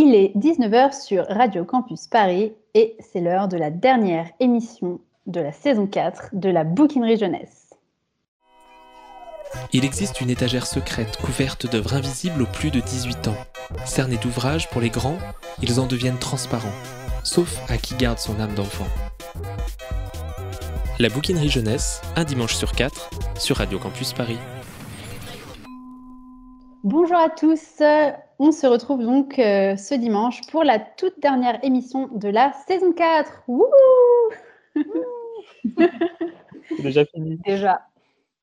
Il est 19h sur Radio Campus Paris et c'est l'heure de la dernière émission de la saison 4 de la bouquinerie jeunesse. Il existe une étagère secrète couverte d'œuvres invisibles aux plus de 18 ans. Cernés d'ouvrages pour les grands, ils en deviennent transparents, sauf à qui garde son âme d'enfant. La bouquinerie jeunesse, un dimanche sur quatre, sur Radio Campus Paris. Bonjour à tous, on se retrouve donc euh, ce dimanche pour la toute dernière émission de la saison 4. Wouhou C'est déjà fini. Déjà.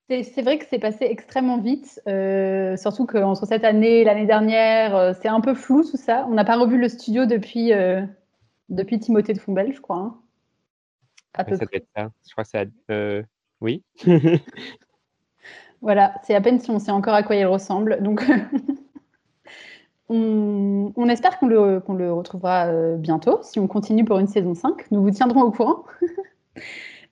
C'est vrai que c'est passé extrêmement vite, euh, surtout qu'entre cette année et l'année dernière, euh, c'est un peu flou tout ça. On n'a pas revu le studio depuis, depuis Timothée de Fombelle, je crois. Hein. À peu ça près. ça. Je crois que c'est... Oui. Voilà, c'est à peine si on sait encore à quoi il ressemble. Donc, on, espère qu'on le, retrouvera euh, bientôt, si on continue pour une saison 5. Nous vous tiendrons au courant.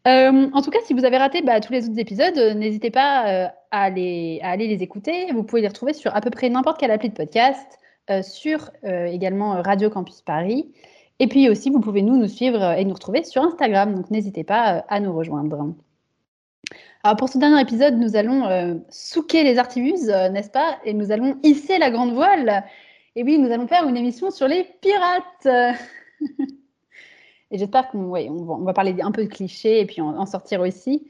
Euh, en tout cas, si vous avez raté bah, tous les autres épisodes, euh, n'hésitez pas à, aller, les écouter. Vous pouvez les retrouver sur à peu près n'importe quelle appli de podcast, sur également Radio Campus Paris. Et puis aussi, vous pouvez nous, nous suivre et nous retrouver sur Instagram. Donc, n'hésitez pas à nous rejoindre. Alors pour ce dernier épisode, nous allons souquer les artibuses, n'est-ce pas? Et nous allons hisser la grande voile. Et oui, nous allons faire une émission sur les pirates. et j'espère qu'on on va, parler un peu de clichés et puis en, sortir aussi.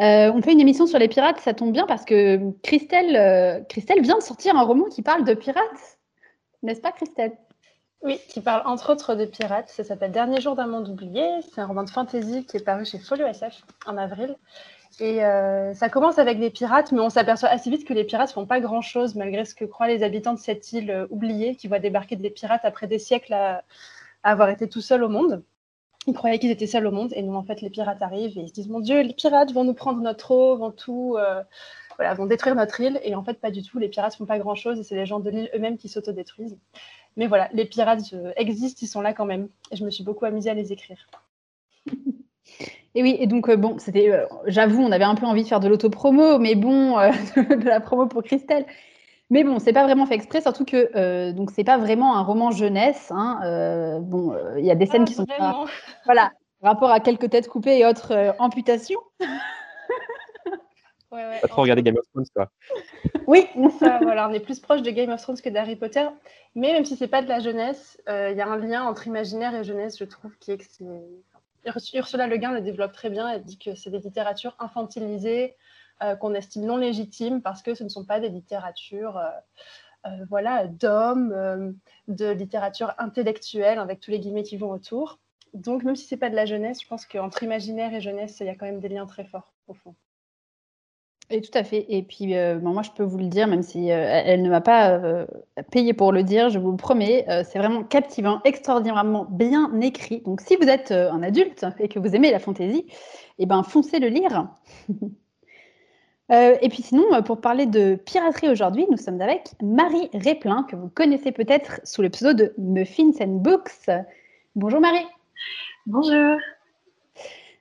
Euh, on fait une émission sur les pirates, ça tombe bien parce que Christelle, Christelle vient de sortir un roman qui parle de pirates. N'est-ce pas Christelle? Oui, qui parle entre autres de pirates. Ça s'appelle Dernier jour d'un monde oublié. C'est un roman de fantasy qui est paru chez Folio SF en avril. Et euh, ça commence avec des pirates, mais on s'aperçoit assez vite que les pirates font pas grand-chose, malgré ce que croient les habitants de cette île euh, oubliée, qui voient débarquer des pirates après des siècles à, avoir été tout seuls au monde. Ils croyaient qu'ils étaient seuls au monde, et non, en fait, les pirates arrivent et ils se disent Mon Dieu, les pirates vont nous prendre notre eau, vont tout, euh, voilà, vont détruire notre île. Et en fait, pas du tout. Les pirates font pas grand-chose, et c'est les gens de l'île eux-mêmes qui s'autodétruisent. Mais voilà, les pirates existent, ils sont là quand même. Et je me suis beaucoup amusée à les écrire. Et oui, et donc, euh, bon, c'était, euh, j'avoue, on avait un peu envie de faire de l'auto-promo, mais bon, euh, de la promo pour Christelle. Mais bon, c'est pas vraiment fait exprès, surtout que donc c'est pas vraiment un roman jeunesse. Hein, bon, il y a des scènes qui sont pas, voilà, rapport à quelques têtes coupées et autres amputations. Ouais, ouais, pas trop regarder Game of Thrones, quoi. Oui. Ça, voilà, on est plus proche de Game of Thrones que d'Harry Potter. Mais même si c'est pas de la jeunesse, il y a un lien entre imaginaire et jeunesse, je trouve, qui est, Ursula Le Guin le développe très bien. Elle dit que c'est des littératures infantilisées, euh, qu'on estime non légitimes parce que ce ne sont pas des littératures euh, euh, voilà, d'hommes, de littérature intellectuelle, avec tous les guillemets qui vont autour. Donc, même si ce n'est pas de la jeunesse, je pense qu'entre imaginaire et jeunesse, il y a quand même des liens très forts, au fond. Et tout à fait. Et puis, euh, moi, je peux vous le dire, même si euh, elle ne m'a pas euh, payé pour le dire, je vous le promets, c'est vraiment captivant, extraordinairement bien écrit. Donc, si vous êtes un adulte et que vous aimez la fantaisie, eh ben, foncez le lire. et puis, sinon, pour parler de piraterie aujourd'hui, nous sommes avec Marie Réplin, que vous connaissez peut-être sous le pseudo de Muffins and Books. Bonjour Marie. Bonjour.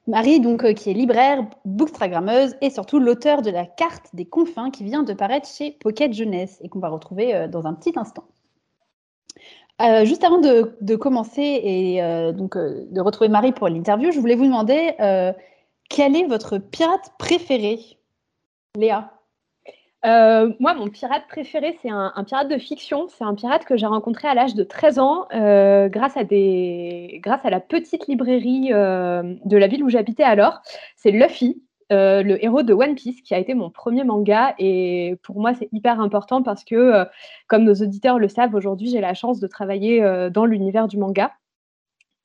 Marie, donc, euh, qui est libraire, bookstagrammeuse et surtout l'auteur de la carte des confins qui vient de paraître chez Pocket Jeunesse et qu'on va retrouver euh, dans un petit instant. Euh, juste avant de, commencer et donc de retrouver Marie pour l'interview, je voulais vous demander quel est votre pirate préféré, Léa euh, moi, mon pirate préféré, c'est un, pirate de fiction. C'est un pirate que j'ai rencontré à l'âge de 13 ans euh, grâce, à la petite librairie euh, de la ville où j'habitais alors. C'est Luffy, le héros de One Piece, qui a été mon premier manga. Et pour moi, c'est hyper important parce que, comme nos auditeurs le savent, aujourd'hui, j'ai la chance de travailler dans l'univers du manga.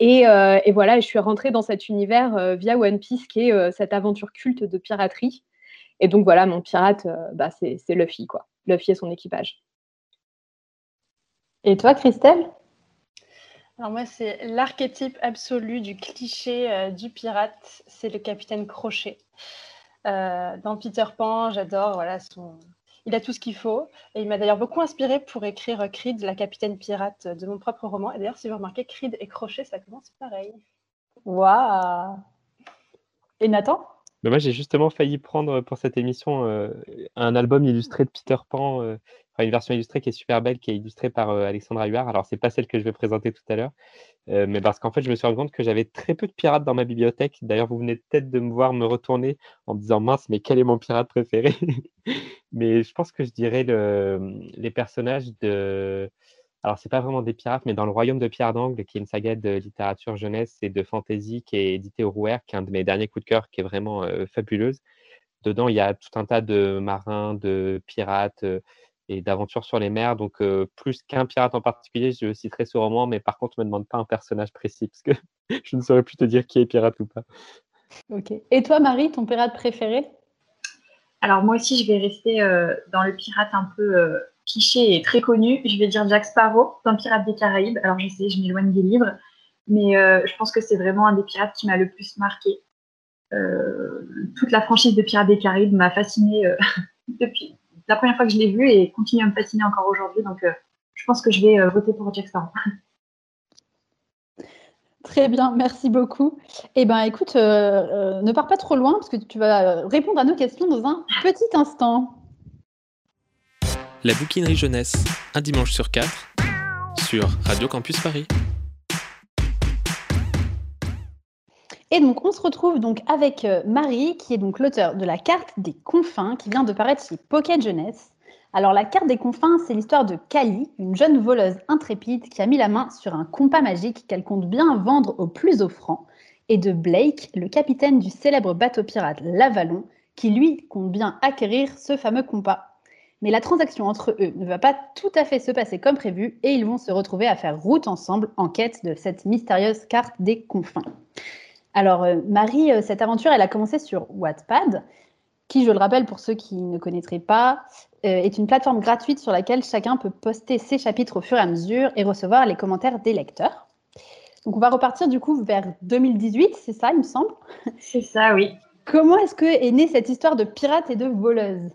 Et, et, voilà, je suis rentrée dans cet univers via One Piece, qui est cette aventure culte de piraterie. Et donc voilà, mon pirate, euh, bah, c'est Luffy, quoi. Luffy et son équipage. Et toi, Christelle? Alors moi, c'est l'archétype absolu du cliché euh, du pirate, c'est le capitaine Crochet. Euh, dans Peter Pan, j'adore, voilà, son... il a tout ce qu'il faut. Et il m'a d'ailleurs beaucoup inspiré pour écrire Creed, la capitaine pirate de mon propre roman. Et d'ailleurs, si vous remarquez, Creed et Crochet, ça commence pareil. Waouh Et Nathan? Moi, j'ai justement failli prendre pour cette émission euh, un album illustré de Peter Pan. Euh, une version illustrée qui est super belle, qui est illustrée par Alexandra Huard. Alors, c'est pas celle que je vais présenter tout à l'heure, mais parce qu'en fait, je me suis rendu compte que j'avais très peu de pirates dans ma bibliothèque. D'ailleurs, vous venez peut-être de me voir me retourner en me disant mince, mais quel est mon pirate préféré? Mais je pense que je dirais les personnages de alors, c'est pas vraiment des pirates, mais dans Le Royaume de Pierre d'Angle, qui est une saga de littérature jeunesse et de fantasy qui est édité au Rouer, qui est un de mes derniers coups de cœur, qui est vraiment fabuleuse. Dedans, il y a tout un tas de marins, de pirates et d'aventures sur les mers. Donc, plus qu'un pirate en particulier, je citerai ce roman, mais par contre, ne me demande pas un personnage précis, parce que je ne saurais plus te dire qui est pirate ou pas. Ok. Et toi, Marie, ton pirate préféré? Alors, moi aussi, je vais rester dans le pirate un peu cliché et très connu. Je vais dire Jack Sparrow dans Pirates des Caraïbes. Alors je sais, je m'éloigne des livres, mais euh, je pense que c'est vraiment un des pirates qui m'a le plus marqué. Euh, toute la franchise de Pirates des Caraïbes m'a fascinée euh, depuis la première fois que je l'ai vu et continue à me fasciner encore aujourd'hui. Donc je pense que je vais voter pour Jack Sparrow. Très bien, merci beaucoup. Eh bien, écoute, ne pars pas trop loin parce que tu vas répondre à nos questions dans un petit instant. La bouquinerie jeunesse, un dimanche sur quatre, sur Radio Campus Paris. Et donc, on se retrouve donc avec euh, Marie, qui est donc l'auteur de la carte des confins, qui vient de paraître chez Pocket Jeunesse. Alors, la carte des confins, c'est l'histoire de Kali, une jeune voleuse intrépide qui a mis la main sur un compas magique qu'elle compte bien vendre au plus offrant, et de Blake, le capitaine du célèbre bateau pirate L'Avalon, qui lui compte bien acquérir ce fameux compas. Mais la transaction entre eux ne va pas tout à fait se passer comme prévu et ils vont se retrouver à faire route ensemble en quête de cette mystérieuse carte des confins. Alors euh, Marie, euh, cette aventure, elle a commencé sur Wattpad, qui, je le rappelle pour ceux qui ne connaîtraient pas, euh, est une plateforme gratuite sur laquelle chacun peut poster ses chapitres au fur et à mesure et recevoir les commentaires des lecteurs. Donc on va repartir du coup vers 2018, c'est ça, il me semble? C'est ça, oui. Comment est-ce que est née cette histoire de pirates et de voleuses?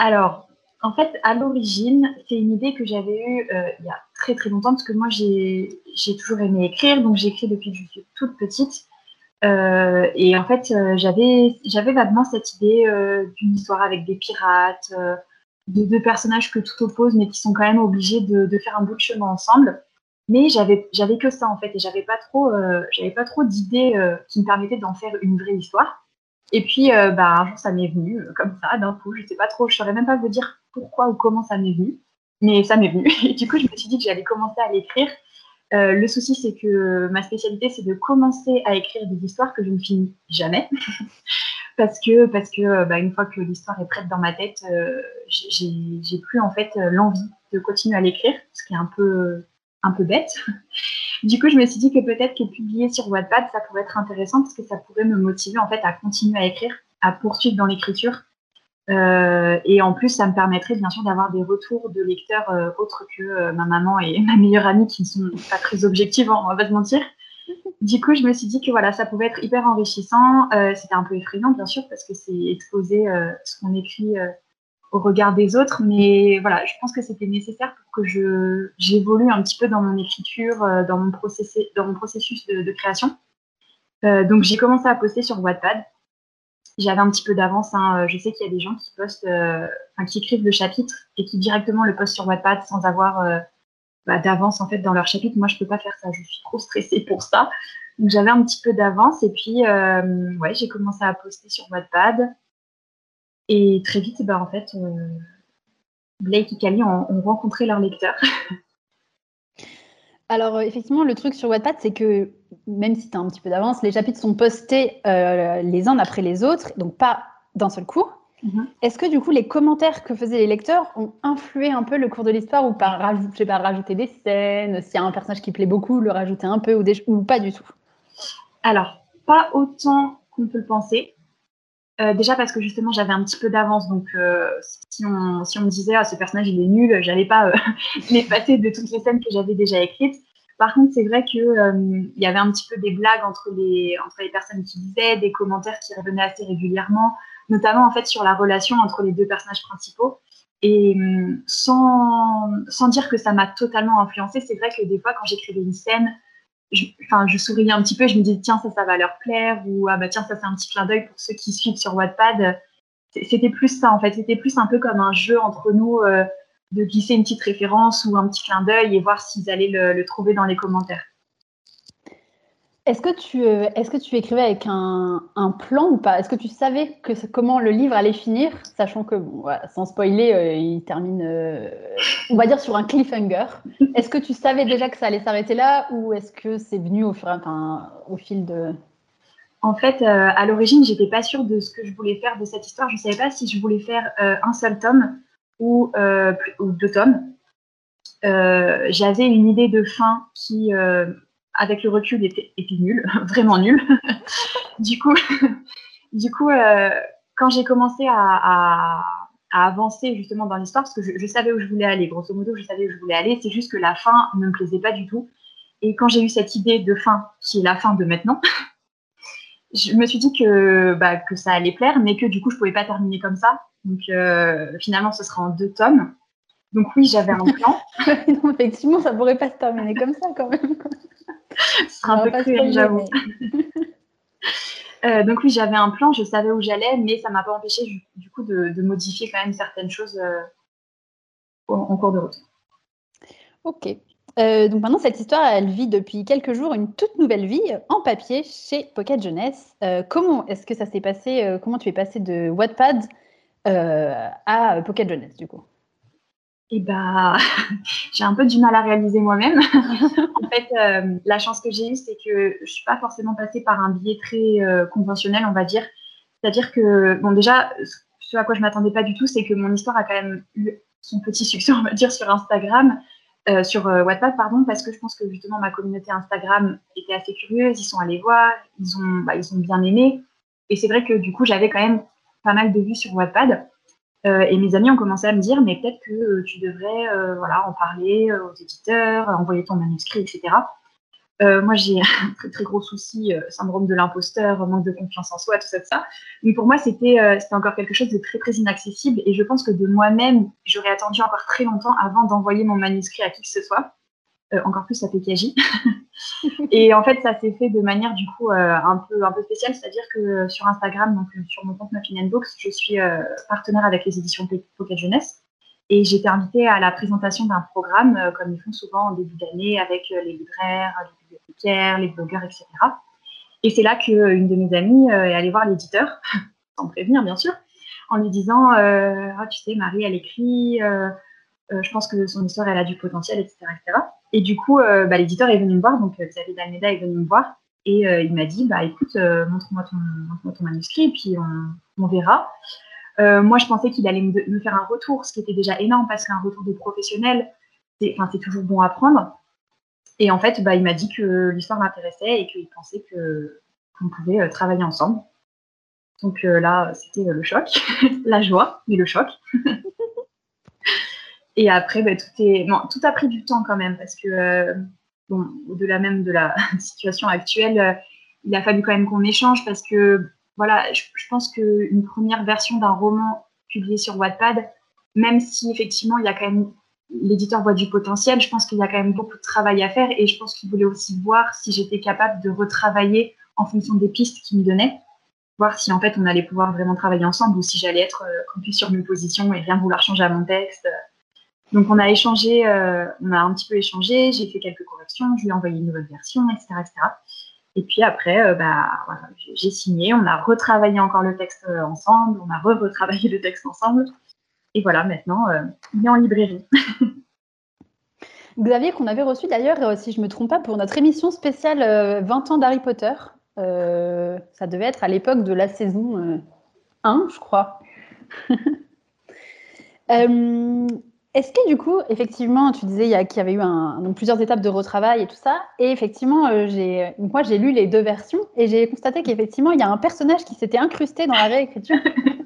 Alors, en fait, à l'origine, c'est une idée que j'avais eue euh, il y a très très longtemps, parce que moi, j'ai toujours aimé écrire, donc j'écris depuis que je suis toute petite. Euh, et en fait, euh, j'avais vaguement cette idée d'une histoire avec des pirates, de deux personnages que tout oppose, mais qui sont quand même obligés de, faire un bout de chemin ensemble. Mais j'avais que ça en fait, et j'avais pas pas trop d'idées qui me permettaient d'en faire une vraie histoire. Et puis, euh, bah, un jour, ça m'est venu euh, comme ça, d'un coup. Je sais pas trop, je saurais même pas vous dire pourquoi ou comment ça m'est venu, mais ça m'est venu. Et du coup, je me suis dit que j'allais commencer à l'écrire. Euh, le souci, c'est que ma spécialité, c'est de commencer à écrire des histoires que je ne finis jamais. parce que, parce que bah, une fois que l'histoire est prête dans ma tête, j'ai plus en fait l'envie de continuer à l'écrire, ce qui est un peu, un peu bête. Du coup, je me suis dit que peut-être que publier sur Wattpad, ça pourrait être intéressant parce que ça pourrait me motiver en fait à continuer à écrire, à poursuivre dans l'écriture. Euh, et en plus, ça me permettrait bien sûr d'avoir des retours de lecteurs euh, autres que euh, ma maman et ma meilleure amie qui ne sont pas très objectives, on va pas se mentir. Du coup, je me suis dit que voilà, ça pouvait être hyper enrichissant. C'était un peu effrayant, bien sûr, parce que c'est exposer ce qu'on écrit au regard des autres. Mais voilà, je pense que c'était nécessaire pour que je, j'évolue un petit peu dans mon écriture, euh, dans mon, processus, dans mon processus de, création. Euh, donc j'ai commencé à poster sur Wattpad. J'avais un petit peu d'avance. Hein. Je sais qu'il y a des gens qui postent, euh, enfin, qui écrivent le chapitre et qui directement le postent sur Wattpad sans avoir bah, d'avance en fait dans leur chapitre. Moi, je peux pas faire ça. Je suis trop stressée pour ça. Donc j'avais un petit peu d'avance et puis ouais, j'ai commencé à poster sur Wattpad. Et très vite, bah, en fait, euh, Blake et Kali ont, rencontré leur lecteur. Alors, euh, effectivement, le truc sur Wattpad, c'est que même si tu as un petit peu d'avance, les chapitres sont postés euh, les uns après les autres, donc pas d'un seul coup. Mhm. Est-ce que du coup, les commentaires que faisaient les lecteurs ont influé un peu le cours de l'histoire ou par rajouter, pas, rajouter des scènes S'il y a un personnage qui plaît beaucoup, le rajouter un peu ou, ou pas du tout? Alors, pas autant qu'on peut le penser. Euh, déjà parce que justement j'avais un petit peu d'avance, donc euh, si, on, me disait ah, ce personnage il est nul, j'allais pas euh, m'effacer de toutes les scènes que j'avais déjà écrites. Par contre, c'est vrai qu'il il y avait un petit peu des blagues entre les, personnes qui disaient, des commentaires qui revenaient assez régulièrement, notamment en fait sur la relation entre les deux personnages principaux. Et sans, sans dire que ça m'a totalement influencé, c'est vrai que des fois quand j'écrivais une scène, je, enfin, je souriais un petit peu, je me disais, tiens, ça, ça va leur plaire, ou ah bah tiens, ça, c'est un petit clin d'œil pour ceux qui suivent sur Wattpad. c'était plus ça en fait. C'était plus un peu comme un jeu entre nous de glisser une petite référence ou un petit clin d'œil et voir s'ils allaient le, trouver dans les commentaires. Est-ce que, tu, est que tu écrivais avec un, plan ou pas? Est-ce que tu savais que, comment le livre allait finir, sachant que, sans spoiler, il termine, on va dire, sur un cliffhanger. Est-ce que tu savais déjà que ça allait s'arrêter là ou est-ce que c'est venu au, fur, enfin, au fil de... En fait, euh, à l'origine, j'étais pas sûre de ce que je voulais faire de cette histoire. Je savais pas si je voulais faire euh, un seul tome euh, ou deux tomes. J'avais une idée de fin qui, avec le recul, était, était nulle, vraiment nulle. du coup, du coup quand j'ai commencé à, à, avancer justement dans l'histoire, parce que je, je, savais où je voulais aller, grosso modo, je savais où je voulais aller, c'est juste que la fin ne me plaisait pas du tout. Et quand j'ai eu cette idée de fin, qui est la fin de maintenant, je me suis dit que, bah, que ça allait plaire, mais que du coup, je pouvais pas terminer comme ça. Donc, euh, finalement, ce sera en deux tomes. Donc, oui, j'avais un plan. non, effectivement, ça pourrait pas se terminer comme ça quand même. un peu cruel, j'avoue. Euh, donc, oui, j'avais un plan, je savais où j'allais, mais ça m'a pas empêché du, coup de, modifier quand même certaines choses euh, en cours de route. Ok. Euh, donc maintenant, cette histoire, elle vit depuis quelques jours une toute nouvelle vie en papier chez Pocket Jeunesse. Comment est-ce que ça s'est passé Comment tu es passé de Wattpad à Pocket Jeunesse, du coup? Eh bah, j'ai un peu du mal à réaliser moi-même. en fait, la chance que j'ai eue, c'est que je suis pas forcément passée par un biais très conventionnel, on va dire. C'est-à-dire que, bon, déjà, ce à quoi je m'attendais pas du tout, c'est que mon histoire a quand même eu son petit succès, on va dire, sur Instagram. Euh, sur euh, Wattpad, pardon, parce que je pense que justement ma communauté Instagram était assez curieuse, ils sont allés voir, ils ont, bah, ils ont bien aimé. Et c'est vrai que du coup, j'avais quand même pas mal de vues sur Wattpad. Euh, et mes amis ont commencé à me dire, mais peut-être que tu devrais voilà, en parler aux éditeurs, envoyer ton manuscrit, etc. Euh, moi, j'ai un très, très gros souci, euh, syndrome de l'imposteur, manque de confiance en soi, tout ça, tout ça. Mais pour moi, c'était euh, encore quelque chose de très, très inaccessible. Et je pense que de moi-même, j'aurais attendu encore très longtemps avant d'envoyer mon manuscrit à qui que ce soit. Euh, encore plus à PKJ. et en fait, ça s'est fait de manière, du coup, un, peu, un peu spéciale. C'est-à-dire que sur Instagram, donc sur mon compte Muffin Books, je suis partenaire avec les éditions Pocket Jeunesse. Et été invitée à la présentation d'un programme, comme ils font souvent en début d'année, avec les libraires, les blogueurs, etc. Et c'est là qu'une de mes amies euh, est allée voir l'éditeur, sans prévenir bien sûr, en lui disant euh, ah, Tu sais, Marie, elle écrit, euh, je pense que son histoire, elle a du potentiel, etc. Et du coup, bah, l'éditeur est venu me voir, donc Xavier Dalmeda est venu me voir, et il m'a dit bah, Écoute, montre-moi ton, manuscrit, et puis on, verra. moi, je pensais qu'il allait me, faire un retour, ce qui était déjà énorme, parce qu'un retour de professionnel, c'est toujours bon à prendre. Et en fait, bah, il m'a dit que l'histoire m'intéressait et qu'il pensait qu'on pouvait euh, travailler ensemble. Donc euh, là, c'était euh, le choc, la joie, mais le choc. et après, bah, tout, est... tout a pris du temps quand même parce que, bon, au-delà même de la situation actuelle, il a fallu quand même qu'on échange parce que, voilà, je, je pense qu'une première version d'un roman publié sur Wattpad, même si effectivement il y a quand même l'éditeur voit du potentiel. Je pense qu'il y a quand même beaucoup de travail à faire et je pense qu'il voulait aussi voir si j'étais capable de retravailler en fonction des pistes qu'il me donnait, voir si en fait on allait pouvoir vraiment travailler ensemble ou si j'allais être euh, sur mes positions et rien vouloir changer à mon texte. Donc on a échangé, euh, on a un petit peu échangé, j'ai fait quelques corrections, je lui ai envoyé une nouvelle version, etc. Et puis après, euh, bah, j'ai signé, on a retravaillé encore le texte euh, ensemble, on a re-retravaillé le texte ensemble. Et voilà, maintenant, il est en librairie. Xavier, qu'on avait reçu d'ailleurs, si je ne me trompe pas, pour notre émission spéciale 20 euh, ans d'Harry Potter. ça devait être à l'époque de la saison 1, je crois. Est-ce que du coup, effectivement, tu disais qu'il y avait eu donc, plusieurs étapes de retravail et tout ça, et effectivement, moi j'ai lu les deux versions et j'ai constaté qu'effectivement il y a un personnage qui s'était incrusté dans la réécriture.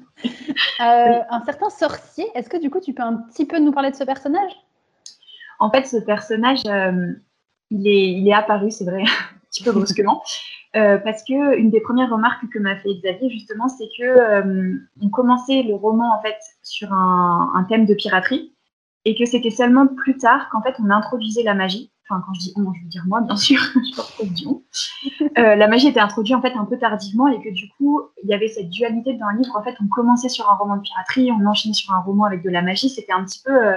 Euh, un certain sorcier. Est-ce que du coup, tu peux un petit peu nous parler de ce personnage? En fait, ce personnage, euh, il, est, il est apparu, c'est vrai, un petit peu brusquement. Euh, parce que une des premières remarques que m'a fait Xavier justement, c'est que on commençait le roman en fait sur un, thème de piraterie et que c'était seulement plus tard qu'en fait on introduisait la magie enfin quand je dis on, je veux dire moi bien sûr, je porte du on. Euh, la magie était introduite en fait un peu tardivement et que du coup il y avait cette dualité dans le livre. En fait, on commençait sur un roman de piraterie, on enchaînait sur un roman avec de la magie. C'était un petit peu, euh,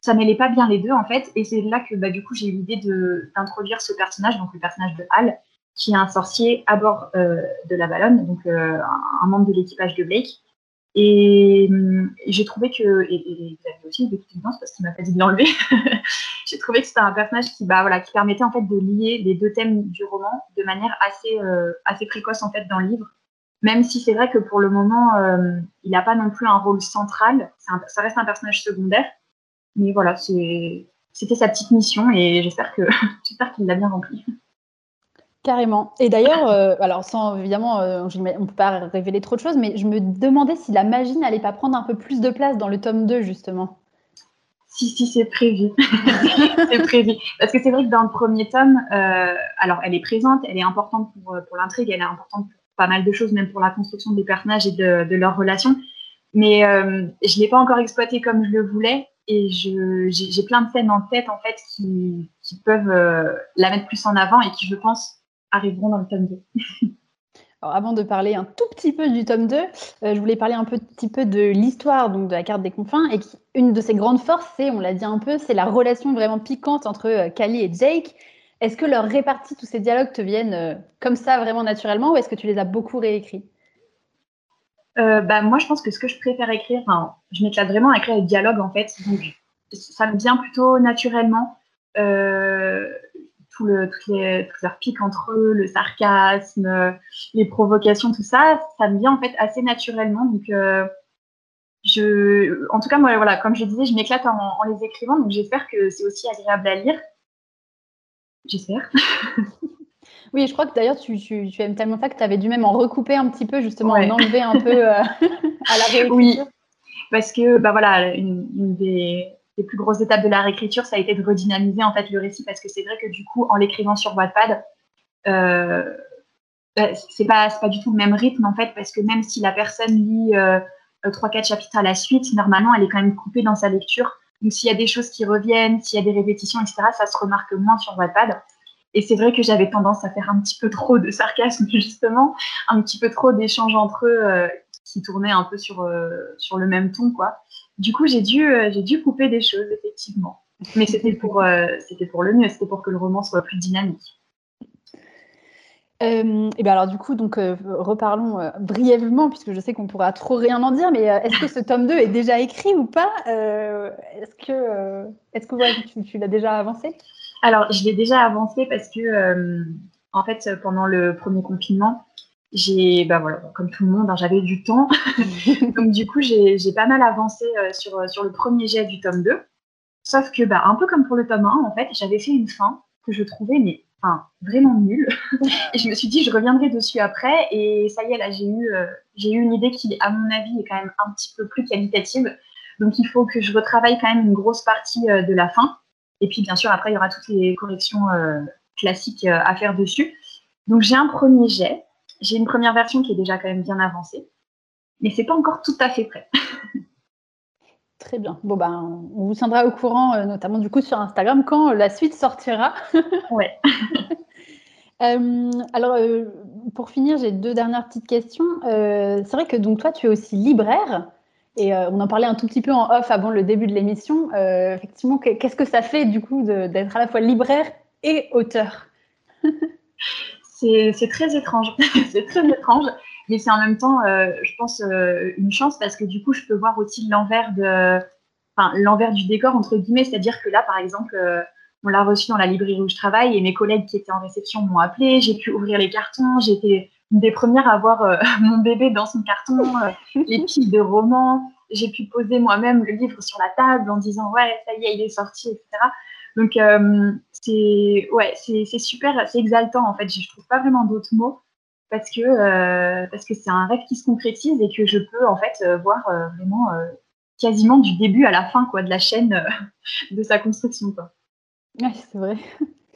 ça mêlait pas bien les deux en fait. Et c'est là que bah, du coup j'ai eu l'idée d'introduire ce personnage, donc le personnage de Hal, qui est un sorcier à bord euh, de la ballonne, donc un membre de l'équipage de Blake. Et, j'ai trouvé que, et, et, aussi de toute évidence parce qu'il m'a fait de l'enlever, j'ai trouvé que c'était un personnage qui, bah, voilà, qui permettait en fait de lier les deux thèmes du roman de manière assez, euh, assez précoce en fait dans le livre. Même si c'est vrai que pour le moment, euh, il n'a pas non plus un rôle central, ça reste un personnage secondaire. Mais voilà, c'était sa petite mission et j'espère qu'il l'a bien rempli. Carrément. Et d'ailleurs, euh, alors sans évidemment, euh, on ne peut pas révéler trop de choses, mais je me demandais si la magie n'allait pas prendre un peu plus de place dans le tome 2, justement. Si, si, c'est prévu. c'est prévu. Parce que c'est vrai que dans le premier tome, euh, alors elle est présente, elle est importante pour, pour l'intrigue, elle est importante pour pas mal de choses, même pour la construction des personnages et de, de leurs relations. Mais je ne l'ai pas encore exploité comme je le voulais. Et j'ai plein de scènes en tête, en fait, qui, qui peuvent la mettre plus en avant et qui, je pense, arriveront dans le tome 2. Alors, avant de parler un tout petit peu du tome 2, euh, je voulais parler un petit peu de l'histoire donc de la carte des confins. Et une de ses grandes forces, c'est, on l'a dit un peu, c'est la relation vraiment piquante entre euh, Callie et Jake. Est-ce que leur répartie, tous ces dialogues te viennent euh, comme ça vraiment naturellement ou est-ce que tu les as beaucoup réécrits? Bah, Moi, je pense que ce que je préfère écrire, je m'éclate vraiment à écrire les dialogues en fait. Donc, ça me vient plutôt naturellement tout le, toutes, les, leurs pics entre eux, le sarcasme, les provocations, tout ça, ça me vient en fait assez naturellement. Donc, euh, je, en tout cas, moi, voilà, comme je disais, je m'éclate en, les écrivant, donc j'espère que c'est aussi agréable à lire. J'espère. Oui, je crois que d'ailleurs, tu, tu, aimes tellement ça que tu avais dû même en recouper un petit peu, justement, en enlever un peu euh, à la réécriture. Oui, parce que, bah voilà, une des, les plus grosses étapes de la réécriture, ça a été de redynamiser en fait le récit parce que c'est vrai que du coup, en l'écrivant sur Wattpad, euh, bah, c'est pas pas du tout le même rythme en fait parce que même si la personne lit euh, trois quatre chapitres à la suite, normalement, elle est quand même coupée dans sa lecture. Donc s'il y a des choses qui reviennent, s'il y a des répétitions, etc., ça se remarque moins sur Wattpad. Et c'est vrai que j'avais tendance à faire un petit peu trop de sarcasme, justement, un petit peu trop d'échanges entre eux euh, qui tournaient un peu sur, euh, sur le même ton, quoi. Du coup, j'ai dû, euh, j'ai dû couper des choses, effectivement. Mais c'était pour, euh, c'était pour le mieux, c'était pour que le roman soit plus dynamique. Euh, et bien alors du coup, donc reparlons brièvement, puisque je sais qu'on pourra trop rien en dire, mais est-ce que ce tome 2 est déjà écrit ou pas? Est-ce que, est-ce que tu, tu l'as déjà avancé? Alors, je l'ai déjà avancé parce que, en fait, pendant le premier confinement, j'ai, bah voilà, comme tout le monde, hein, j'avais du temps. Donc, du coup, j'ai pas mal avancé euh, sur, euh, sur le premier jet du tome 2. Sauf que, bah, un peu comme pour le tome 1, en fait, j'avais fait une fin que je trouvais, mais enfin, vraiment nulle. et je me suis dit, je reviendrai dessus après. Et ça y est, là, j'ai eu, euh, j'ai eu une idée qui, à mon avis, est quand même un petit peu plus qualitative. Donc, il faut que je retravaille quand même une grosse partie de la fin. Et puis, bien sûr, après, il y aura toutes les corrections classiques à faire dessus. Donc, j'ai un premier jet j'ai une première version qui est déjà quand même bien avancée, mais c'est pas encore tout à fait prêt. Très bien. Bon ben, on vous tiendra au courant, euh, notamment du coup sur Instagram, quand la suite sortira. ouais. Euh, alors, euh, pour finir, j'ai deux dernières petites questions. c'est vrai que donc toi, tu es aussi libraire. Et on en parlait un tout petit peu en off avant le début de l'émission. effectivement, qu'est-ce que ça fait du coup d'être à la fois libraire et auteur? C'est très étrange. c'est très étrange, mais c'est en même temps, euh, je pense, euh, une chance parce que du coup, je peux voir aussi l'envers de, enfin, l'envers du décor entre guillemets, c'est-à-dire que là, par exemple, euh, on l'a reçu dans la librairie où je travaille et mes collègues qui étaient en réception m'ont appelé. J'ai pu ouvrir les cartons. J'étais une des premières à voir mon bébé dans son carton, les piles de romans. J'ai pu poser moi-même le livre sur la table en disant ouais, ça y est, il est sorti, etc. Donc, c'est ouais, c'est super, c'est exaltant en fait. Je trouve pas vraiment d'autres mots parce que euh, parce que c'est un rêve qui se concrétise et que je peux en fait euh, voir vraiment quasiment du début à la fin quoi de la chaîne de sa construction quoi. Ouais, c'est vrai.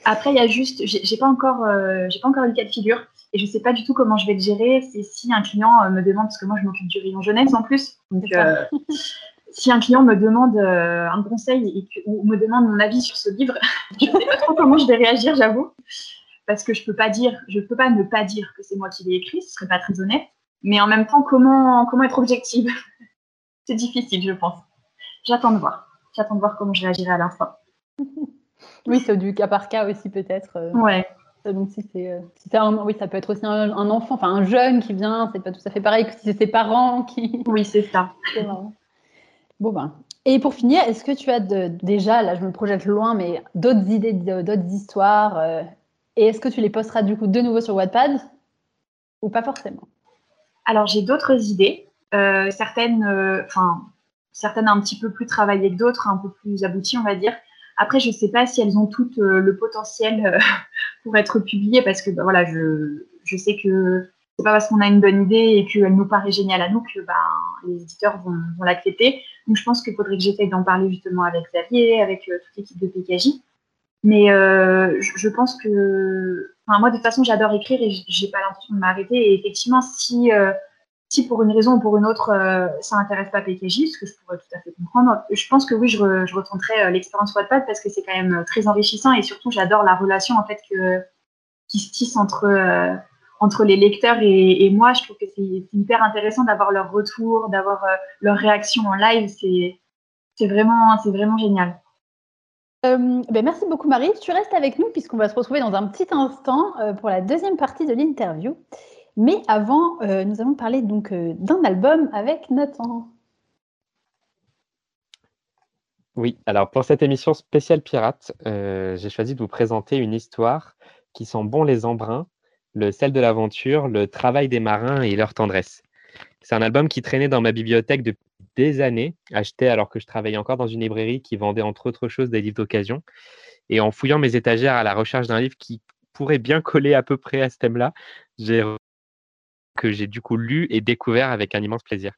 Après, il y a juste, j'ai pas encore, j'ai pas encore eu le cas de figure et je sais pas du tout comment je vais le gérer. C'est si un client me demande parce que moi je m'occupe du rayon jeunesse en plus, donc si un client me demande un conseil ou me demande mon avis sur ce livre, je ne sais pas trop comment je vais réagir, j'avoue, parce que je peux pas dire, je peux pas ne pas dire que c'est moi qui l'ai écrit, ce serait pas très honnête. Mais en même temps, comment comment être objective? C'est difficile, je pense. J'attends de voir. J'attends de voir comment je réagirai à l'instant. oui, c'est du cas par cas aussi peut-être. Ouais. Donc si c'est, oui, ça peut être aussi un, enfant, enfin un jeune qui vient, c'est pas tout à fait pareil que si c'est ses parents qui. Oui, c'est ça. Ben. Et pour finir, est-ce que tu as déjà, là je me projette loin, mais d'autres idées, d'autres histoires, euh, et est-ce que tu les posteras du coup de nouveau sur Wattpad ou pas forcément? Alors j'ai d'autres idées, euh, certaines, euh, certaines un petit peu plus travaillées que d'autres, un peu plus abouties, on va dire. Après, je ne sais pas si elles ont toutes le potentiel pour être publiées parce que bah, voilà, je, sais que c'est pas parce qu'on a une bonne idée et qu'elle nous paraît géniale à nous que bah, les éditeurs vont, vont l'accepter. Donc, je pense qu'il faudrait que j'essaye d'en parler justement avec Xavier, avec euh, toute l'équipe de PKJ. Mais je, je, pense que, moi, de toute façon, j'adore écrire et j'ai pas l'intention de m'arrêter. Et effectivement, si si pour une raison ou pour une autre, euh, ça n'intéresse pas PKJ, ce que je pourrais tout à fait comprendre, je pense que oui, je, je retenterai euh, l'expérience Wattpad parce que c'est quand même euh, très enrichissant et surtout, j'adore la relation en fait qui se tisse entre, entre les lecteurs et, moi. Je trouve que c'est hyper intéressant d'avoir leur retour, d'avoir leur réaction en live. C'est vraiment, vraiment génial. ben merci beaucoup Marie. Tu restes avec nous puisqu'on va se retrouver dans un petit instant pour la deuxième partie de l'interview. Mais avant, euh, nous allons parler donc euh, d'un album avec Nathan. Oui, alors pour cette émission spéciale pirate, euh, j'ai choisi de vous présenter une histoire qui sent bon les embruns, le sel de l'aventure, le travail des marins et leur tendresse. C'est un album qui traînait dans ma bibliothèque depuis des années, acheté alors que je travaillais encore dans une librairie qui vendait entre autres choses des livres d'occasion. Et en fouillant mes étagères à la recherche d'un livre qui pourrait bien coller à peu près à ce thème-là, j'ai que j'ai du coup lu et découvert avec un immense plaisir.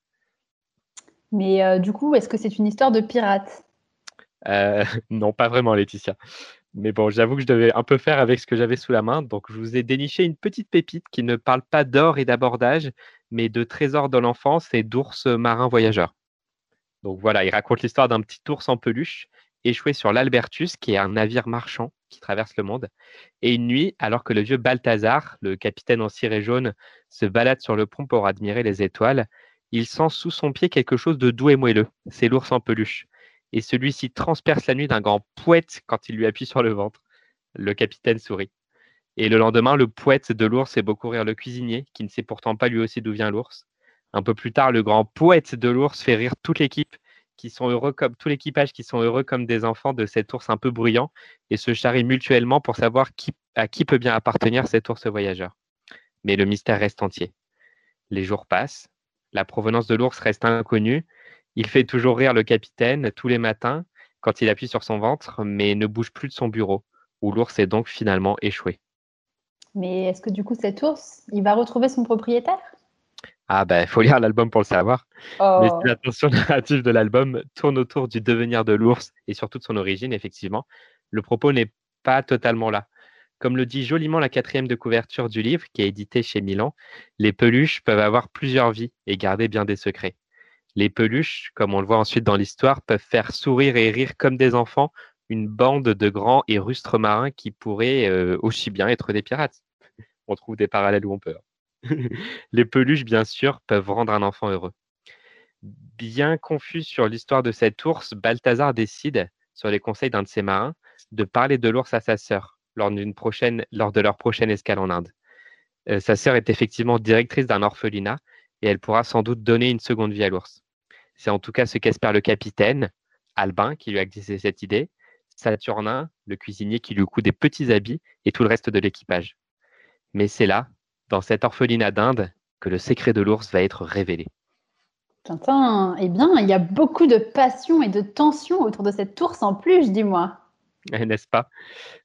Mais euh, du coup, est-ce que c'est une histoire de pirate? Euh, Non, pas vraiment, Laetitia. Mais bon, j'avoue que je devais un peu faire avec ce que j'avais sous la main. Donc, je vous ai déniché une petite pépite qui ne parle pas d'or et d'abordage, mais de trésors de l'enfance et d'ours marins voyageurs. Donc voilà, il raconte l'histoire d'un petit ours en peluche échoué sur l'Albertus, qui est un navire marchand qui traverse le monde. Et une nuit, alors que le vieux Balthazar, le capitaine en ciré jaune, se balade sur le pont pour admirer les étoiles, il sent sous son pied quelque chose de doux et moelleux. C'est l'ours en peluche. Et celui-ci transperce la nuit d'un grand poète quand il lui appuie sur le ventre. Le capitaine sourit. Et le lendemain, le poète de l'ours fait beaucoup rire le cuisinier, qui ne sait pourtant pas lui aussi d'où vient l'ours. Un peu plus tard, le grand poète de l'ours fait rire toute l'équipe qui sont heureux comme tout l'équipage qui sont heureux comme des enfants de cet ours un peu bruyant et se charrient mutuellement pour savoir à qui peut bien appartenir cet ours voyageur. Mais le mystère reste entier. Les jours passent, la provenance de l'ours reste inconnue. Il fait toujours rire le capitaine tous les matins quand il appuie sur son ventre, mais ne bouge plus de son bureau, où l'ours est donc finalement échoué. Mais est-ce que du coup cet ours, il va retrouver son propriétaire? Ah ben, il faut lire l'album pour le savoir. Mais si oh. l'attention narrative de l'album tourne autour du devenir de l'ours et surtout de son origine, effectivement, le propos n'est pas totalement là. Comme le dit joliment la quatrième de couverture du livre, qui est édité chez Milan, les peluches peuvent avoir plusieurs vies et garder bien des secrets. Les peluches, comme on le voit ensuite dans l'histoire, peuvent faire sourire et rire comme des enfants une bande de grands et rustres marins qui pourraient euh, aussi bien être des pirates. On trouve des parallèles où on peut. Hein. les peluches, bien sûr, peuvent rendre un enfant heureux. Bien confus sur l'histoire de cet ours, Balthazar décide, sur les conseils d'un de ses marins, de parler de l'ours à sa sœur lors, prochaine, lors de leur prochaine escale en Inde. Euh, sa sœur est effectivement directrice d'un orphelinat et elle pourra sans doute donner une seconde vie à l'ours. C'est en tout cas ce qu'espère le capitaine, Albin, qui lui a glissé cette idée, Saturnin, le cuisinier qui lui coud des petits habits et tout le reste de l'équipage. Mais c'est là, dans cet orphelinat d'Inde que le secret de l'ours va être révélé. Tintin, eh bien, il y a beaucoup de passion et de tension autour de cet ours en plus, dis-moi. N'est-ce pas?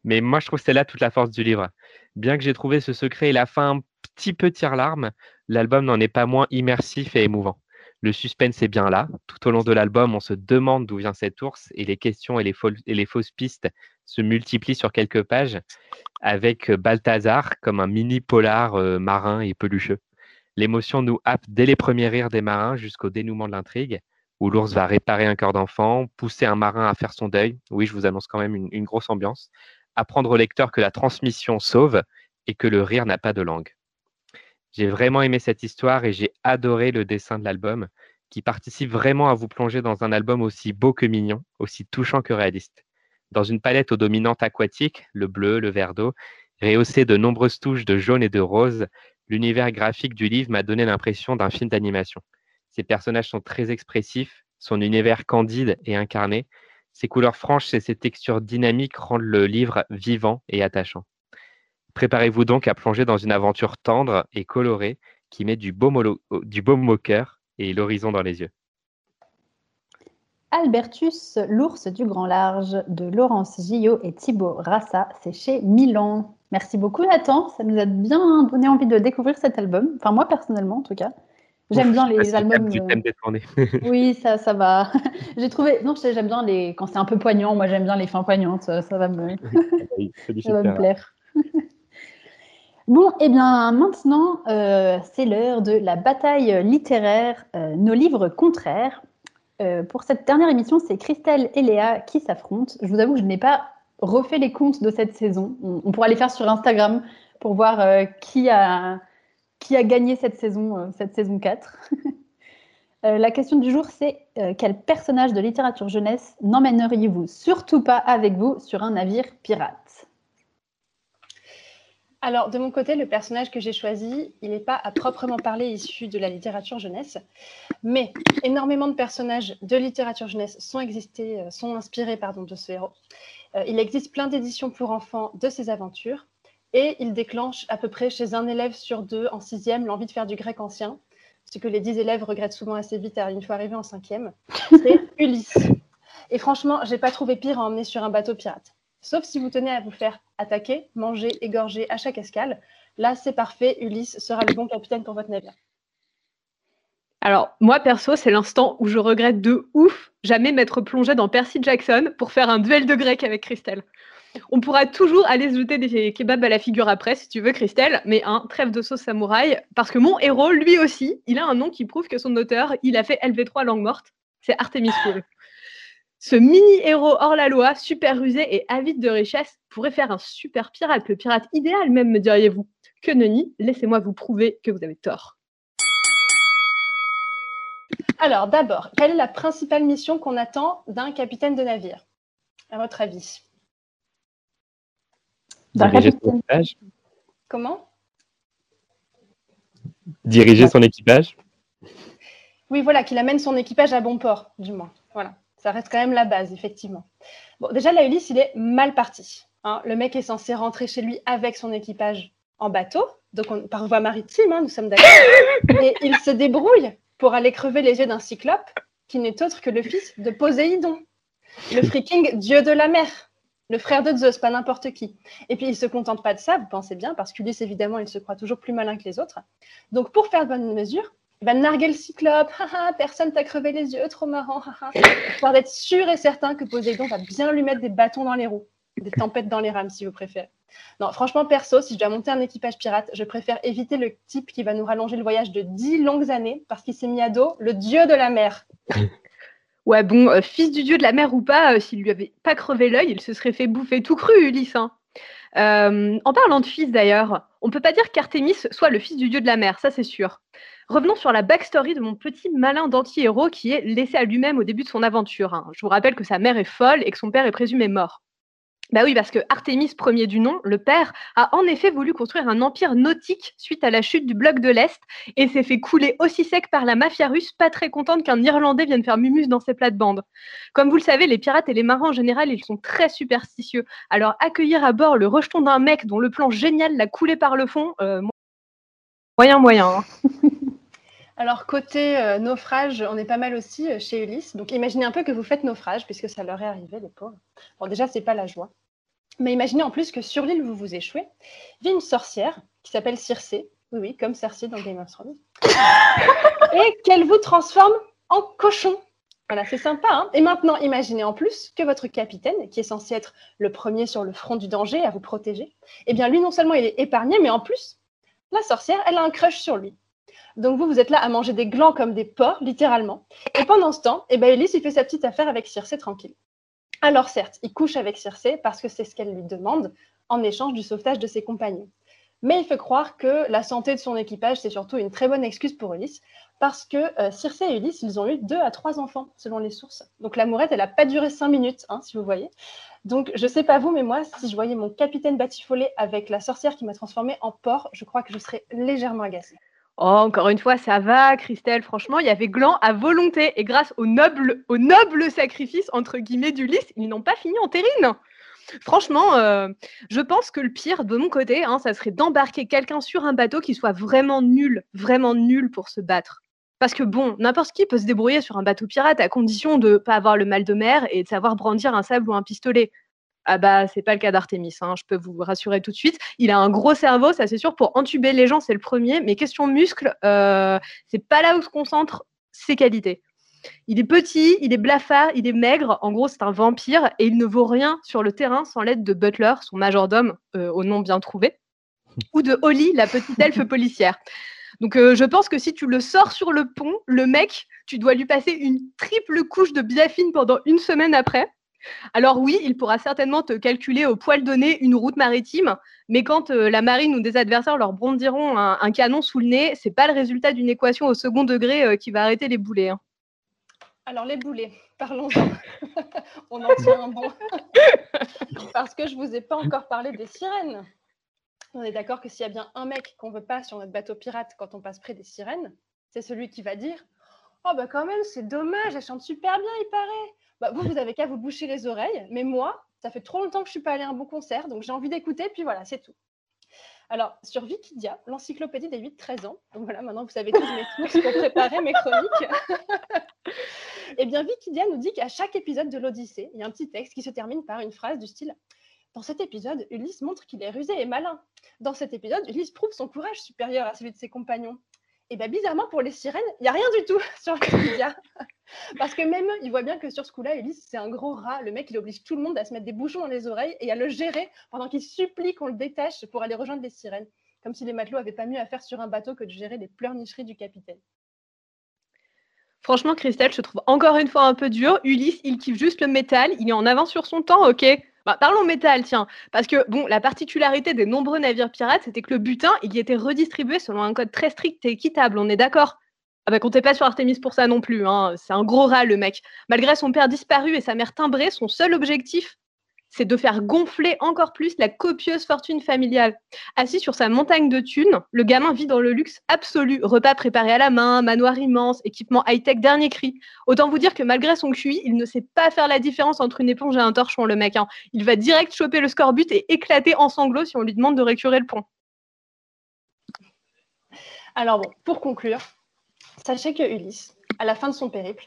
Mais moi, je trouve que c'est là toute la force du livre. Bien que j'ai trouvé ce secret et la fin un petit peu tire-larme, l'album n'en est pas moins immersif et émouvant. Le suspense est bien là. Tout au long de l'album, on se demande d'où vient cet ours et les questions et les, fausses pistes se multiplient sur quelques pages avec Balthazar comme un mini polar marin et pelucheux. L'émotion nous happe dès les premiers rires des marins jusqu'au dénouement de l'intrigue. où l'ours va réparer un cœur d'enfant, pousser un marin à faire son deuil. Oui, je vous annonce quand même une grosse ambiance. Apprendre au lecteur que la transmission sauve et que le rire n'a pas de langue. J'ai vraiment aimé cette histoire et j'ai adoré le dessin de l'album qui participe vraiment à vous plonger dans un album aussi beau que mignon, aussi touchant que réaliste. Dans une palette aux dominantes aquatiques, le bleu, le vert d'eau, rehaussé de nombreuses touches de jaune et de rose, l'univers graphique du livre m'a donné l'impression d'un film d'animation. Ses personnages sont très expressifs, son univers candide et incarné, ses couleurs franches et ses textures dynamiques rendent le livre vivant et attachant. Préparez-vous donc à plonger dans une aventure tendre et colorée qui met du baume au, du baume au cœur et l'horizon dans les yeux. Albertus, l'ours du grand large de Laurence Gillot et Thibaut Rassa, c'est chez Milan. Merci beaucoup Nathan, ça nous a bien donné envie de découvrir cet album. Enfin moi personnellement en tout cas. J'aime bien les albums. Euh... oui, ça, ça va. J'ai trouvé. Non, j'aime bien les. Quand c'est un peu poignant, moi j'aime bien les fins poignantes. Ça, va me. ça va me plaire. Bon, et eh bien maintenant, euh, c'est l'heure de la bataille littéraire, euh, nos livres contraires. Euh, pour cette dernière émission, c'est Christelle et Léa qui s'affrontent. Je vous avoue je n'ai pas refait les comptes de cette saison. On, pourra les faire sur Instagram pour voir qui, a, qui a gagné cette saison, cette saison 4. la question du jour, c'est quel personnage de littérature jeunesse n'emmèneriez-vous surtout pas avec vous sur un navire pirate? Alors, de mon côté, le personnage que j'ai choisi, il n'est pas à proprement parler issu de la littérature jeunesse, mais énormément de personnages de littérature jeunesse sont, euh, inspirés de ce héros. Euh, il existe plein d'éditions pour enfants de ses aventures, et il déclenche à peu près chez un élève sur deux en sixième l'envie de faire du grec ancien, ce que les dix élèves regrettent souvent assez vite une fois arrivés en cinquième. C'est Ulysse. Et franchement, j'ai pas trouvé pire à emmener sur un bateau pirate. Sauf si vous tenez à vous faire attaquer, manger, égorger à chaque escale. Là, c'est parfait. Ulysse sera le bon capitaine pour votre navire. Alors, moi, perso, c'est l'instant où je regrette de ouf jamais m'être plongé dans Percy Jackson pour faire un duel de grec avec Christelle. On pourra toujours aller se jeter des kebabs à la figure après, si tu veux, Christelle, mais un trêve de sauce samouraï, parce que mon héros, lui aussi, il a un nom qui prouve que son auteur, il a fait LV3 langue morte. C'est Artemis Fowl. Ce mini-héros hors la loi, super rusé et avide de richesse, pourrait faire un super pirate, le pirate idéal même, me diriez-vous. Que nenni, laissez-moi vous prouver que vous avez tort. Alors, d'abord, quelle est la principale mission qu'on attend d'un capitaine de navire, à votre avis? Diriger son équipage? Comment? Diriger son équipage? Oui, voilà, qu'il amène son équipage à bon port, du moins. Voilà. Ça reste quand même la base, effectivement. Bon, déjà, la Ulysse, il est mal parti. Hein. Le mec est censé rentrer chez lui avec son équipage en bateau, donc on, par voie maritime, hein, nous sommes d'accord. Et il se débrouille pour aller crever les yeux d'un cyclope qui n'est autre que le fils de Poséidon, le freaking dieu de la mer, le frère de Zeus, pas n'importe qui. Et puis il se contente pas de ça, vous pensez bien, parce qu'Ulysse, évidemment, il se croit toujours plus malin que les autres. Donc pour faire bonne mesure, il va narguer le cyclope, personne t'a crevé les yeux, trop marrant, histoire d'être sûr et certain que Poséidon va bien lui mettre des bâtons dans les roues, des tempêtes dans les rames si vous préférez. Non, franchement, perso, si je dois monter un équipage pirate, je préfère éviter le type qui va nous rallonger le voyage de dix longues années parce qu'il s'est mis à dos le dieu de la mer. Ouais, bon, euh, fils du dieu de la mer ou pas, euh, s'il lui avait pas crevé l'œil, il se serait fait bouffer tout cru, Ulysse. Hein. Euh, en parlant de fils d'ailleurs, on peut pas dire qu'Artémis soit le fils du dieu de la mer, ça c'est sûr. Revenons sur la backstory de mon petit malin d'anti-héros qui est laissé à lui-même au début de son aventure. Hein. Je vous rappelle que sa mère est folle et que son père est présumé mort. Bah oui, parce que Artémis, premier du nom, le père, a en effet voulu construire un empire nautique suite à la chute du bloc de l'Est et s'est fait couler aussi sec par la mafia russe, pas très contente qu'un Irlandais vienne faire mumus dans ses plates-bandes. Comme vous le savez, les pirates et les marins en général, ils sont très superstitieux. Alors accueillir à bord le rejeton d'un mec dont le plan génial l'a coulé par le fond, euh, moyen, moyen. Hein. Alors, côté euh, naufrage, on est pas mal aussi euh, chez Ulysse. Donc, imaginez un peu que vous faites naufrage, puisque ça leur est arrivé, les pauvres. Bon, déjà, c'est pas la joie. Mais imaginez en plus que sur l'île où vous vous échouez, vit une sorcière qui s'appelle Circé. Oui, oui, comme Cersei dans Game of Thrones. et qu'elle vous transforme en cochon. Voilà, c'est sympa. Hein et maintenant, imaginez en plus que votre capitaine, qui est censé être le premier sur le front du danger à vous protéger, eh bien, lui, non seulement il est épargné, mais en plus, la sorcière, elle a un crush sur lui. Donc vous, vous êtes là à manger des glands comme des porcs, littéralement. Et pendant ce temps, eh ben, Ulysse, il fait sa petite affaire avec Circé tranquille. Alors certes, il couche avec Circé parce que c'est ce qu'elle lui demande en échange du sauvetage de ses compagnons. Mais il fait croire que la santé de son équipage, c'est surtout une très bonne excuse pour Ulysse, parce que euh, Circé et Ulysse, ils ont eu deux à trois enfants, selon les sources. Donc l'amourette, elle n'a pas duré cinq minutes, hein, si vous voyez. Donc je sais pas vous, mais moi, si je voyais mon capitaine batifolé avec la sorcière qui m'a transformée en porc, je crois que je serais légèrement agacée. Oh, encore une fois, ça va, Christelle. Franchement, il y avait Gland à volonté. Et grâce au noble, au sacrifice, entre guillemets, d'Ulysse, ils n'ont pas fini en terrine. Franchement, euh, je pense que le pire de mon côté, hein, ça serait d'embarquer quelqu'un sur un bateau qui soit vraiment nul, vraiment nul pour se battre. Parce que bon, n'importe qui peut se débrouiller sur un bateau pirate à condition de ne pas avoir le mal de mer et de savoir brandir un sable ou un pistolet. Ah bah c'est pas le cas d'Artémis, hein, je peux vous rassurer tout de suite. Il a un gros cerveau, ça c'est sûr, pour entuber les gens, c'est le premier. Mais question muscle, euh, c'est pas là où se concentrent ses qualités. Il est petit, il est blafard, il est maigre. En gros, c'est un vampire et il ne vaut rien sur le terrain sans l'aide de Butler, son majordome euh, au nom bien trouvé, ou de Holly, la petite elfe policière. Donc, euh, je pense que si tu le sors sur le pont, le mec, tu dois lui passer une triple couche de biafine pendant une semaine après. Alors oui, il pourra certainement te calculer au poil donné une route maritime, mais quand euh, la marine ou des adversaires leur brondiront un, canon sous le nez, c'est pas le résultat d'une équation au second degré euh, qui va arrêter les boulets. Hein. Alors les boulets, parlons-en. On en tient un bon. Parce que je vous ai pas encore parlé des sirènes. On est d'accord que s'il y a bien un mec qu'on veut pas sur notre bateau pirate quand on passe près des sirènes, c'est celui qui va dire Oh bah quand même, c'est dommage, elle chante super bien, il paraît. Bah, vous, vous avez qu'à vous boucher les oreilles, mais moi, ça fait trop longtemps que je suis pas allée à un bon concert, donc j'ai envie d'écouter, puis voilà, c'est tout. Alors, sur Wikidia, l'encyclopédie des 8-13 ans, donc voilà, maintenant vous savez tous mes sources pour préparer mes chroniques. eh bien, Wikidia nous dit qu'à chaque épisode de l'Odyssée, il y a un petit texte qui se termine par une phrase du style Dans cet épisode, Ulysse montre qu'il est rusé et malin. Dans cet épisode, Ulysse prouve son courage supérieur à celui de ses compagnons. Et bien, bizarrement, pour les sirènes, il n'y a rien du tout sur Wikipédia. Parce que même, il voit bien que sur ce coup-là, Ulysse, c'est un gros rat. Le mec, il oblige tout le monde à se mettre des bouchons dans les oreilles et à le gérer pendant qu'il supplie qu'on le détache pour aller rejoindre les sirènes. Comme si les matelots n'avaient pas mieux à faire sur un bateau que de gérer les pleurnicheries du capitaine. Franchement, Christelle, je trouve encore une fois un peu dur. Ulysse, il kiffe juste le métal. Il est en avance sur son temps, ok bah, parlons métal, tiens. Parce que, bon, la particularité des nombreux navires pirates, c'était que le butin, il y était redistribué selon un code très strict et équitable, on est d'accord? Ah bah comptez pas sur Artemis pour ça non plus, hein. c'est un gros rat le mec. Malgré son père disparu et sa mère timbrée, son seul objectif, c'est de faire gonfler encore plus la copieuse fortune familiale. Assis sur sa montagne de thunes, le gamin vit dans le luxe absolu. Repas préparés à la main, manoir immense, équipement high-tech dernier cri. Autant vous dire que malgré son QI, il ne sait pas faire la différence entre une éponge et un torchon, le mec. Hein. Il va direct choper le scorbut et éclater en sanglots si on lui demande de récurer le pont. Alors bon, pour conclure, sachez que Ulysse, à la fin de son périple,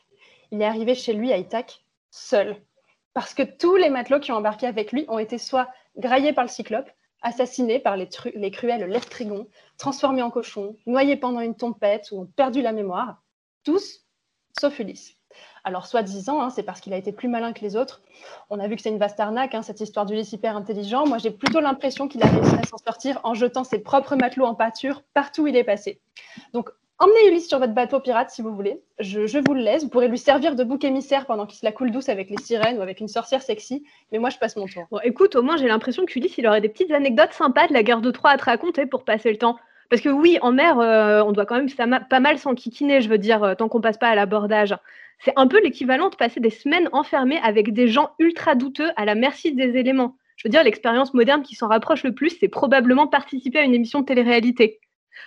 il est arrivé chez lui à Ithaque seul parce que tous les matelots qui ont embarqué avec lui ont été soit graillés par le cyclope, assassinés par les, les cruels Lestrigons, transformés en cochons, noyés pendant une tempête ou ont perdu la mémoire. Tous, sauf Ulysse. Alors, soi-disant, hein, c'est parce qu'il a été plus malin que les autres. On a vu que c'est une vaste arnaque, hein, cette histoire d'Ulysse hyper intelligent. Moi, j'ai plutôt l'impression qu'il a réussi à s'en sortir en jetant ses propres matelots en pâture partout où il est passé. Donc, Emmenez Ulysse sur votre bateau pirate si vous voulez. Je, vous le laisse. Vous pourrez lui servir de bouc émissaire pendant qu'il se la coule douce avec les sirènes ou avec une sorcière sexy. Mais moi, je passe mon tour. Bon, écoute, au moins, j'ai l'impression qu'Ulysse, il aurait des petites anecdotes sympas de la guerre de Troie à te raconter pour passer le temps. Parce que oui, en mer, euh, on doit quand même pas mal s'enquiquiner, je veux dire, euh, tant qu'on passe pas à l'abordage. C'est un peu l'équivalent de passer des semaines enfermés avec des gens ultra douteux à la merci des éléments. Je veux dire, l'expérience moderne qui s'en rapproche le plus, c'est probablement participer à une émission de télé-réalité.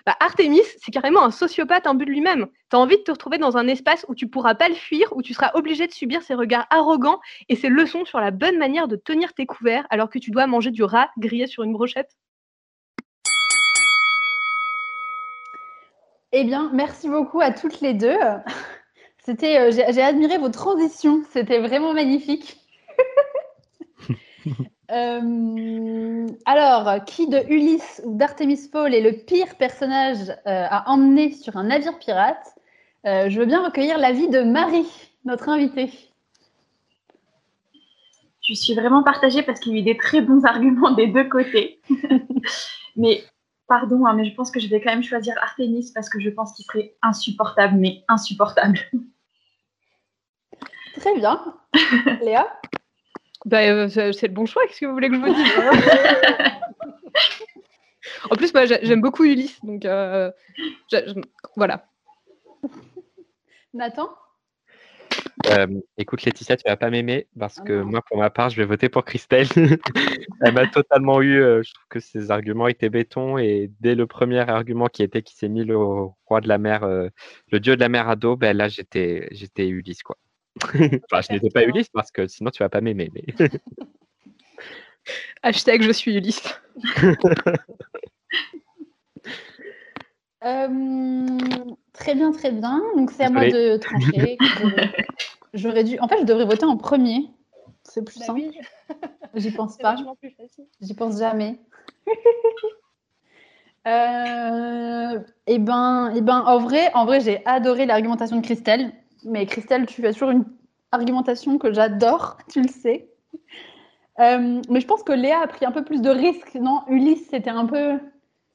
Bah, Artemis, c'est carrément un sociopathe en but de lui-même. Tu as envie de te retrouver dans un espace où tu pourras pas le fuir, où tu seras obligé de subir ses regards arrogants et ses leçons sur la bonne manière de tenir tes couverts alors que tu dois manger du rat grillé sur une brochette. Eh bien, merci beaucoup à toutes les deux. C'était, euh, j'ai admiré vos transitions, c'était vraiment magnifique. Euh, alors, qui de Ulysse ou d'Artemis Fowl est le pire personnage euh, à emmener sur un navire pirate? Euh, Je veux bien recueillir l'avis de Marie, notre invitée. Je suis vraiment partagée parce qu'il y a eu des très bons arguments des deux côtés. Mais pardon, hein, mais je pense que je vais quand même choisir Artemis parce que je pense qu'il serait insupportable, mais insupportable. Très bien. Léa? Bah, euh, C'est le bon choix, qu'est-ce que vous voulez que je vous dise En plus, moi, j'aime beaucoup Ulysse, donc euh, voilà. Nathan? Euh, écoute Laetitia, tu vas pas m'aimer parce que moi, pour ma part, je vais voter pour Christelle. Elle m'a totalement eu. je trouve que ses arguments étaient béton et dès le premier argument qui était qui s'est mis le roi de la mer, le dieu de la mer à dos, ben là j'étais j'étais Ulysse quoi. Enfin, je n'étais pas Ulysse parce que sinon tu vas pas m'aimer. Mais... Hashtag je suis Ulysse. Euh, très bien, très bien. Donc c'est à moi de trancher. J'aurais dû. En fait, je devrais voter en premier. C'est plus bah simple. J'y pense pas. J'y pense jamais. euh... Eh ben, eh ben, en vrai, en vrai, j'ai adoré l'argumentation de Christelle. Mais Christelle, tu as toujours une argumentation que j'adore, tu le sais. Euh, mais je pense que Léa a pris un peu plus de risques. Non, Ulysse, c'était un peu.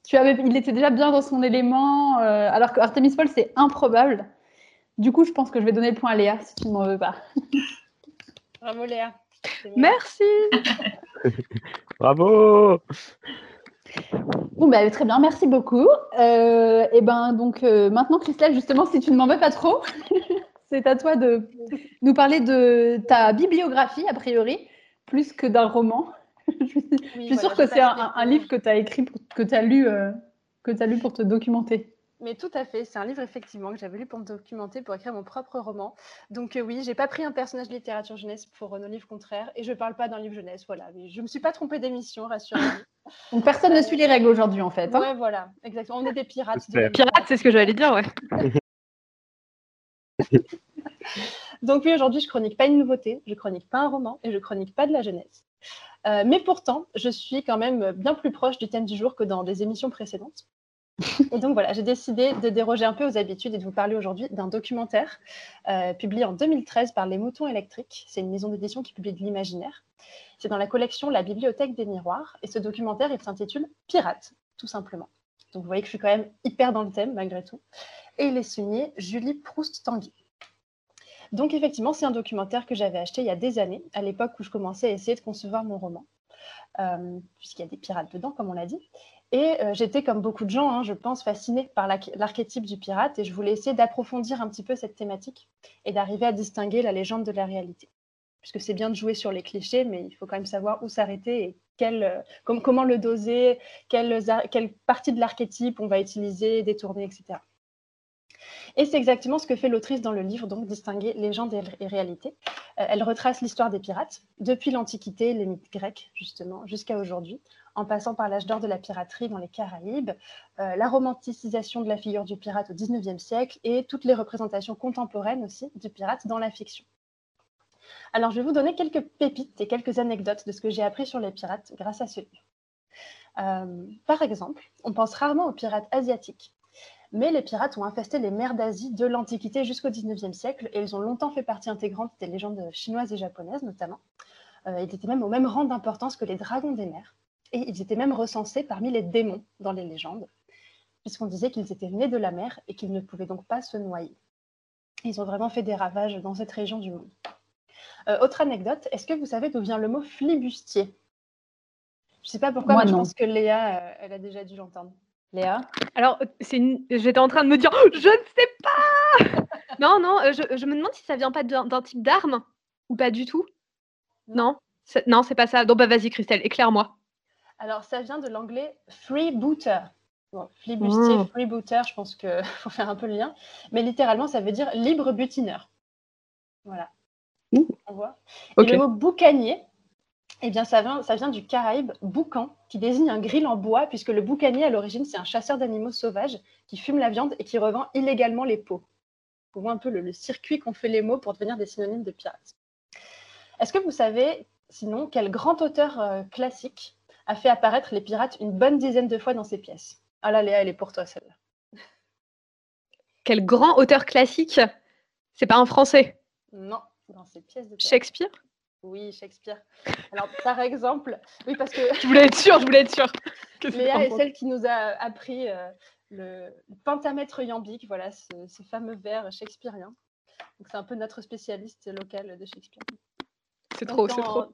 Tu avais... Il était déjà bien dans son élément, euh, alors que Artemis Fowl, c'est improbable. Du coup, je pense que je vais donner le point à Léa si tu ne m'en veux pas. Bravo Léa. Merci. Bravo. Bon, bah, très bien, merci beaucoup. Euh, et ben donc maintenant, Christelle, justement, si tu ne m'en veux pas trop, c'est à toi de nous parler de ta bibliographie, a priori, plus que d'un roman. je suis, sûre que c'est un, livre que tu as écrit, que tu as, lu, euh, as lu pour te documenter. Mais tout à fait, c'est un livre effectivement que j'avais lu pour me documenter, pour écrire mon propre roman. Donc oui, euh, oui, j'ai pas pris un personnage de littérature jeunesse pour nos livres contraires et je parle pas d'un livre jeunesse. Voilà, mais je me suis pas trompée d'émission, rassurez-vous. Donc personne ne suit les règles aujourd'hui en fait. Hein ouais, voilà, exactement. On est des pirates. Pirates, c'est ce que j'allais dire, ouais. Donc oui, aujourd'hui, je chronique pas une nouveauté, je chronique pas un roman et je chronique pas de la jeunesse. Euh, mais pourtant, je suis quand même bien plus proche du thème du jour que dans des émissions précédentes. Et donc voilà, j'ai décidé de déroger un peu aux habitudes et de vous parler aujourd'hui d'un documentaire euh, publié en 2013 par Les Moutons électriques. C'est une maison d'édition qui publie de l'imaginaire. C'est dans la collection La Bibliothèque des Miroirs. Et ce documentaire, il s'intitule Pirate, tout simplement. Donc vous voyez que je suis quand même hyper dans le thème malgré tout. Et il est signé Julie Proust-Tanguy. Donc effectivement, c'est un documentaire que j'avais acheté il y a des années, à l'époque où je commençais à essayer de concevoir mon roman, euh, puisqu'il y a des pirates dedans, comme on l'a dit. Et euh, j'étais, comme beaucoup de gens, hein, je pense, fascinée par l'archétype du pirate, et je voulais essayer d'approfondir un petit peu cette thématique et d'arriver à distinguer la légende de la réalité. Puisque c'est bien de jouer sur les clichés, mais il faut quand même savoir où s'arrêter et euh, comment le doser, quelle, partie de l'archétype on va utiliser, détourner, etc. Et c'est exactement ce que fait l'autrice dans le livre, donc distinguer légende et réalité. Euh, elle retrace l'histoire des pirates, depuis l'Antiquité, les mythes grecs, justement, jusqu'à aujourd'hui, en passant par l'âge d'or de la piraterie dans les Caraïbes, euh, la romanticisation de la figure du pirate au XIXe siècle et toutes les représentations contemporaines aussi du pirate dans la fiction. Alors, je vais vous donner quelques pépites et quelques anecdotes de ce que j'ai appris sur les pirates grâce à ce livre. Euh, par exemple, on pense rarement aux pirates asiatiques, mais les pirates ont infesté les mers d'Asie de l'Antiquité jusqu'au XIXe siècle et ils ont longtemps fait partie intégrante des légendes chinoises et japonaises notamment. Euh, ils étaient même au même rang d'importance que les dragons des mers et ils étaient même recensés parmi les démons dans les légendes, puisqu'on disait qu'ils étaient nés de la mer et qu'ils ne pouvaient donc pas se noyer. Ils ont vraiment fait des ravages dans cette région du monde. Euh, autre anecdote, est-ce que vous savez d'où vient le mot flibustier? Je ne sais pas pourquoi, mais je pense que Léa, euh, elle a déjà dû l'entendre. Léa? Alors, j'étais en train de me dire, oh, je ne sais pas Non, non, euh, je, me demande si ça vient pas d'un type d'arme ou pas du tout. Non, non, c'est pas ça. Donc, bah, vas-y, Christelle, éclaire-moi. Alors, ça vient de l'anglais freebooter. Bon, flibustier, mmh. freebooter, je pense qu'il faut faire un peu le lien. Mais littéralement, ça veut dire libre butineur. Voilà. On voit. Et le mot boucanier, eh bien, ça vient, ça vient du Caraïbe boucan, qui désigne un grill en bois, puisque le boucanier, à l'origine, c'est un chasseur d'animaux sauvages qui fume la viande et qui revend illégalement les peaux. On voit un peu le, circuit qu'ont fait les mots pour devenir des synonymes de pirates. Est-ce que vous savez, sinon, quel grand auteur euh, classique a fait apparaître les pirates une bonne dizaine de fois dans ses pièces? Ah là, Léa, elle est pour toi, celle-là. Quel grand auteur classique? C'est pas un français? Non, dans ses pièces de Shakespeare? Oui, Shakespeare. Alors, par exemple, oui, parce que. Je voulais être sûre, je voulais être sûre. Léa est celle qui nous a appris le pentamètre iambique, voilà, ce, fameux vers shakespearien. c'est un peu notre spécialiste local de Shakespeare. C'est trop, c'est trop.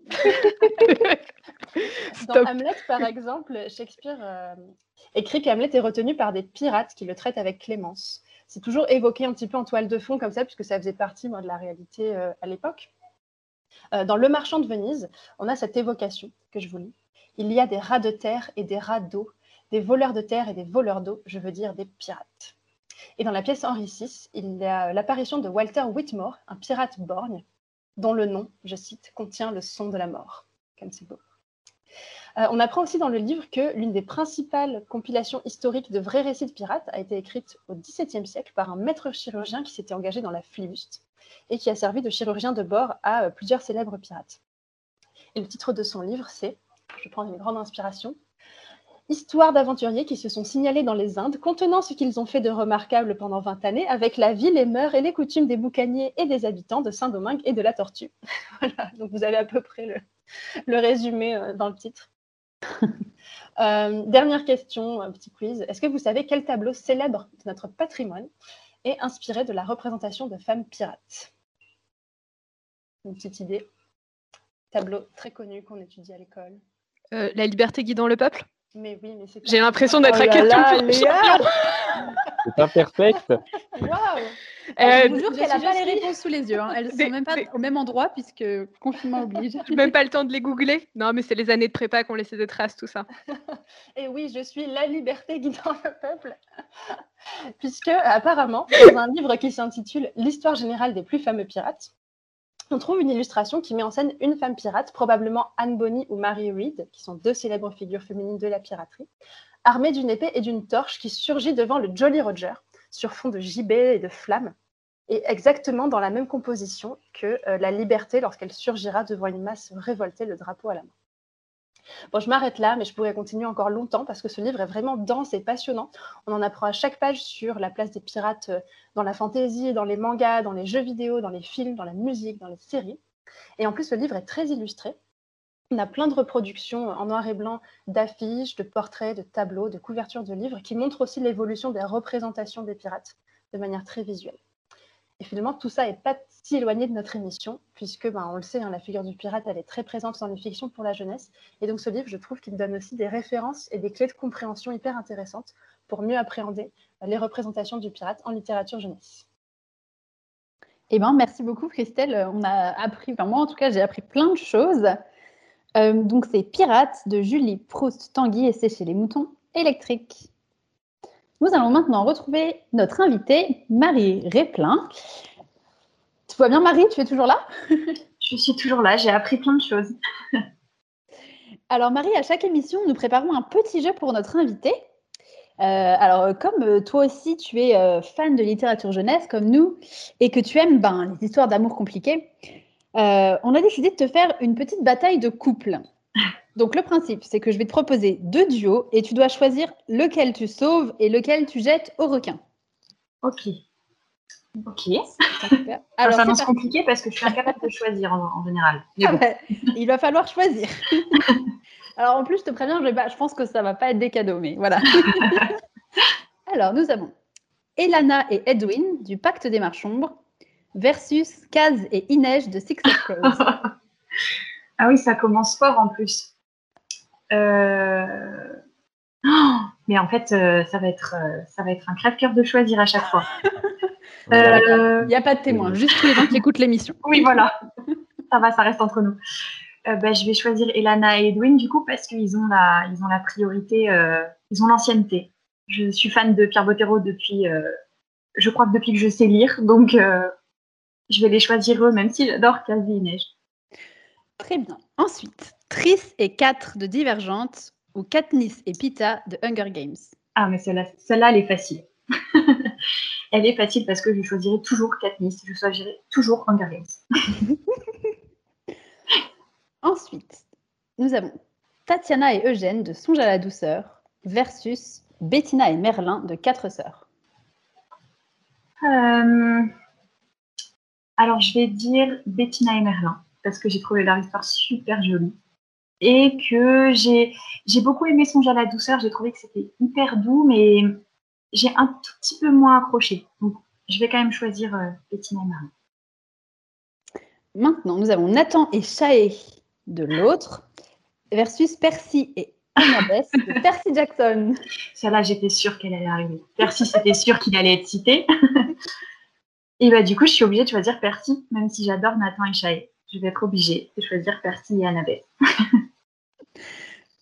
Dans Hamlet, par exemple, Shakespeare euh, écrit qu'Hamlet est retenu par des pirates qui le traitent avec clémence. C'est toujours évoqué un petit peu en toile de fond comme ça, puisque ça faisait partie moi, de la réalité euh, à l'époque. Euh, dans Le Marchand de Venise, on a cette évocation que je vous lis. Il y a des rats de terre et des rats d'eau, des voleurs de terre et des voleurs d'eau, je veux dire des pirates. Et dans la pièce Henri VI, il y a l'apparition de Walter Whitmore, un pirate borgne, dont le nom, je cite, contient le son de la mort. Comme c'est beau. Euh, on apprend aussi dans le livre que l'une des principales compilations historiques de vrais récits de pirates a été écrite au XVIIe siècle par un maître chirurgien qui s'était engagé dans la flibuste et qui a servi de chirurgien de bord à euh, plusieurs célèbres pirates. Et le titre de son livre, c'est, je prends une grande inspiration, Histoire d'aventuriers qui se sont signalés dans les Indes, contenant ce qu'ils ont fait de remarquable pendant 20 années, avec la vie, les mœurs et les coutumes des boucaniers et des habitants de Saint-Domingue et de la Tortue. voilà, donc vous avez à peu près le, résumé euh, dans le titre. Euh, dernière question, un petit quiz. Est-ce que vous savez quel tableau célèbre de notre patrimoine est inspiré de la représentation de femmes pirates? Une petite idée. Tableau très connu qu'on étudie à l'école. Euh, la liberté guidant le peuple? Mais oui, mais c'est J'ai l'impression d'être oh à question pour C'est imperfect. Waouh euh, je vous jure qu'elle n'a pas les réponses sous les yeux. Hein. Elles ne sont même pas au même endroit puisque confinement oblige. même pas le temps de les googler. Non, mais c'est les années de prépa qu'on laissé des traces, tout ça. Et oui, je suis la liberté guidant le peuple. puisque apparemment, dans un livre qui s'intitule L'histoire générale des plus fameux pirates, on trouve une illustration qui met en scène une femme pirate, probablement Anne Bonny ou Mary Read, qui sont deux célèbres figures féminines de la piraterie, armée d'une épée et d'une torche qui surgit devant le Jolly Roger, sur fond de gibet et de flammes, et exactement dans la même composition que euh, la liberté lorsqu'elle surgira devant une masse révoltée, le drapeau à la main. Bon, je m'arrête là, mais je pourrais continuer encore longtemps parce que ce livre est vraiment dense et passionnant. On en apprend à chaque page sur la place des pirates euh, dans la fantaisie, dans les mangas, dans les jeux vidéo, dans les films, dans la musique, dans les séries. Et en plus, le livre est très illustré. On a plein de reproductions en noir et blanc d'affiches, de portraits, de tableaux, de couvertures de livres qui montrent aussi l'évolution des représentations des pirates de manière très visuelle. Et finalement, tout ça n'est pas si éloigné de notre émission, puisque, ben, on le sait, hein, la figure du pirate, elle est très présente dans les fictions pour la jeunesse. Et donc, ce livre, je trouve qu'il donne aussi des références et des clés de compréhension hyper intéressantes pour mieux appréhender les représentations du pirate en littérature jeunesse. Eh ben, merci beaucoup, Christelle. On a appris, enfin, moi en tout cas, j'ai appris plein de choses. Euh, donc, c'est Pirates de Julie Proust Tanguy et c'est les moutons électriques. Nous allons maintenant retrouver notre invitée, Marie Réplin. Tu vois bien, Marie Tu es toujours là? Je suis toujours là, j'ai appris plein de choses. alors, Marie, à chaque émission, nous préparons un petit jeu pour notre invitée. Euh, alors, comme euh, toi aussi, tu es euh, fan de littérature jeunesse, comme nous, et que tu aimes ben, les histoires d'amour compliquées, on a décidé de te faire une petite bataille de couple. Donc le principe, c'est que je vais te proposer deux duos et tu dois choisir lequel tu sauves et lequel tu jettes au requin. Ok. Ok. Alors, ça s'annonce compliqué parce que je suis incapable de choisir en, général. Ah bah, il va falloir choisir. Alors en plus, je te préviens, je, je pense que ça va pas être des cadeaux, mais voilà. Alors nous avons Elana et Edwin du Pacte des Marchombres versus Kaz et Inej de Six of Crows. ah oui, ça commence fort en plus. Euh, oh, mais en fait, euh, ça, va être, euh, ça va être un crève-cœur de choisir à chaque fois. Il n'y a pas de témoin, juste les gens qui écoutent l'émission. Oui, voilà. ça va, ça reste entre nous. Bah, je vais choisir Elana et Edwin du coup parce qu'ils ont la, ils ont la priorité, ils ont l'ancienneté. Je suis fan de Pierre Bottero depuis, je crois que depuis que je sais lire, donc je vais les choisir eux, même si j'adore Quasi et Neige. Très bien. Ensuite, Tris et 4 de Divergente ou Katniss et Pita de Hunger Games Ah, mais celle-là, elle est facile. elle est facile parce que je choisirai toujours Katniss, je choisirai toujours Hunger Games. Ensuite, nous avons Tatiana et Eugène de Songe à la douceur versus Bettina et Merlin de Quatre sœurs. Euh, alors, je vais dire Bettina et Merlin parce que j'ai trouvé leur histoire super jolie. et que j'ai beaucoup aimé Songe à la douceur. J'ai trouvé que c'était hyper doux, mais j'ai un tout petit peu moins accroché. Donc, je vais quand même choisir euh, Bettina et Marie. Maintenant, nous avons Nathan et Shae de l'autre versus Percy et Annabeth de Percy Jackson. Celle-là, j'étais sûre qu'elle allait arriver. Percy, c'était sûr qu'il allait être cité. et bah, du coup, je suis obligée de choisir Percy, même si j'adore Nathan et Shae. Je vais être obligée de choisir Percy et Annabeth.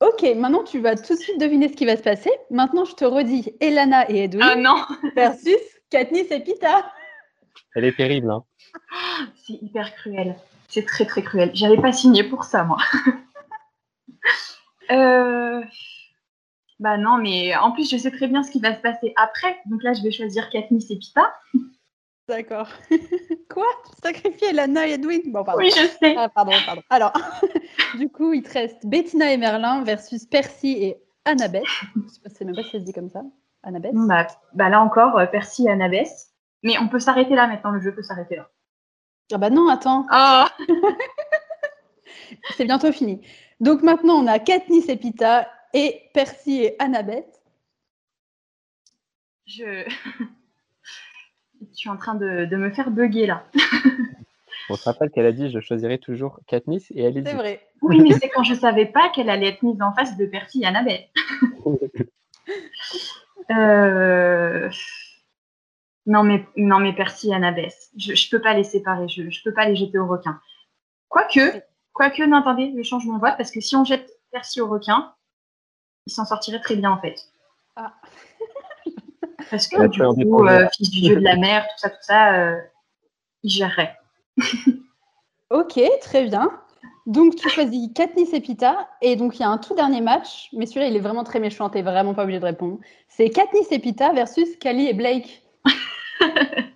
Ok, maintenant tu vas tout de suite deviner ce qui va se passer. Maintenant, je te redis Elana et Edwin Ah non versus Katniss et Pita. Elle est terrible, hein. C'est hyper cruel. C'est très très cruel. J'avais pas signé pour ça, moi. Euh, bah non, mais en plus, je sais très bien ce qui va se passer après. Donc là, je vais choisir Katniss et Pita. D'accord. Quoi? Sacrifier Elana et Edwin Bon, pardon. Oui, je sais. Ah, pardon, pardon. Alors, du coup, il te reste Bettina et Merlin versus Percy et Annabeth. Je sais même pas si ça se dit comme ça. Annabeth. Bah, bah là encore, euh, Percy et Annabeth. Mais on peut s'arrêter là maintenant, le jeu peut s'arrêter là. Ah bah non, attends. Oh C'est bientôt fini. Donc maintenant, on a Katniss et Pita et Percy et Annabeth. Je... je suis en train de, de me faire bugger là. On se rappelle qu'elle a dit je choisirais toujours Katniss et elle est C'est vrai. Oui, mais c'est quand je savais pas qu'elle allait être mise en face de Percy et Annabeth. Euh, Non, mais, non, mais Percy et Annabeth, je ne peux pas les séparer, je ne peux pas les jeter au requin. Quoique, quoique, non, attendez, je change mon vote, parce que si on jette Percy au requin, il s'en sortirait très bien en fait. Ah. Parce que du coup, euh, fils du dieu de la mer, tout ça, tout ça, euh, il gérerait. Ok, très bien. Donc tu choisis Katniss et Pita. Et donc il y a un tout dernier match, mais celui-là il est vraiment très méchant, t'es vraiment pas obligé de répondre. C'est Katniss et Pita versus Kali et Blake.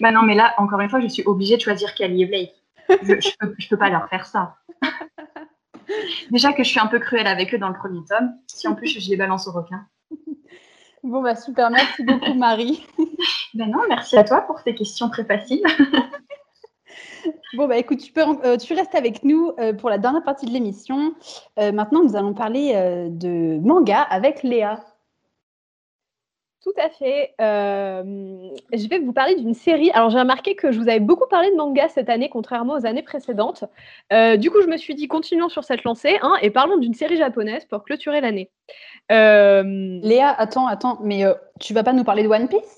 Bah non, mais là, encore une fois, je suis obligée de choisir Kelly et Blake. Je, je, peux, je peux pas leur faire ça. Déjà que je suis un peu cruelle avec eux dans le premier tome, si en plus je les balance au requin. Bon bah super, merci beaucoup Marie. Ben non, merci à toi pour tes questions très faciles. Bon bah écoute, tu, peux, euh, tu restes avec nous euh, pour la dernière partie de l'émission. Euh, maintenant nous allons parler de manga avec Léa. Tout à fait. Euh, je vais vous parler d'une série. Alors, j'ai remarqué que je vous avais beaucoup parlé de manga cette année, contrairement aux années précédentes. Euh, du coup, je me suis dit, continuons sur cette lancée hein, et parlons d'une série japonaise pour clôturer l'année. Euh, Léa, attends, attends, mais tu vas pas nous parler de One Piece?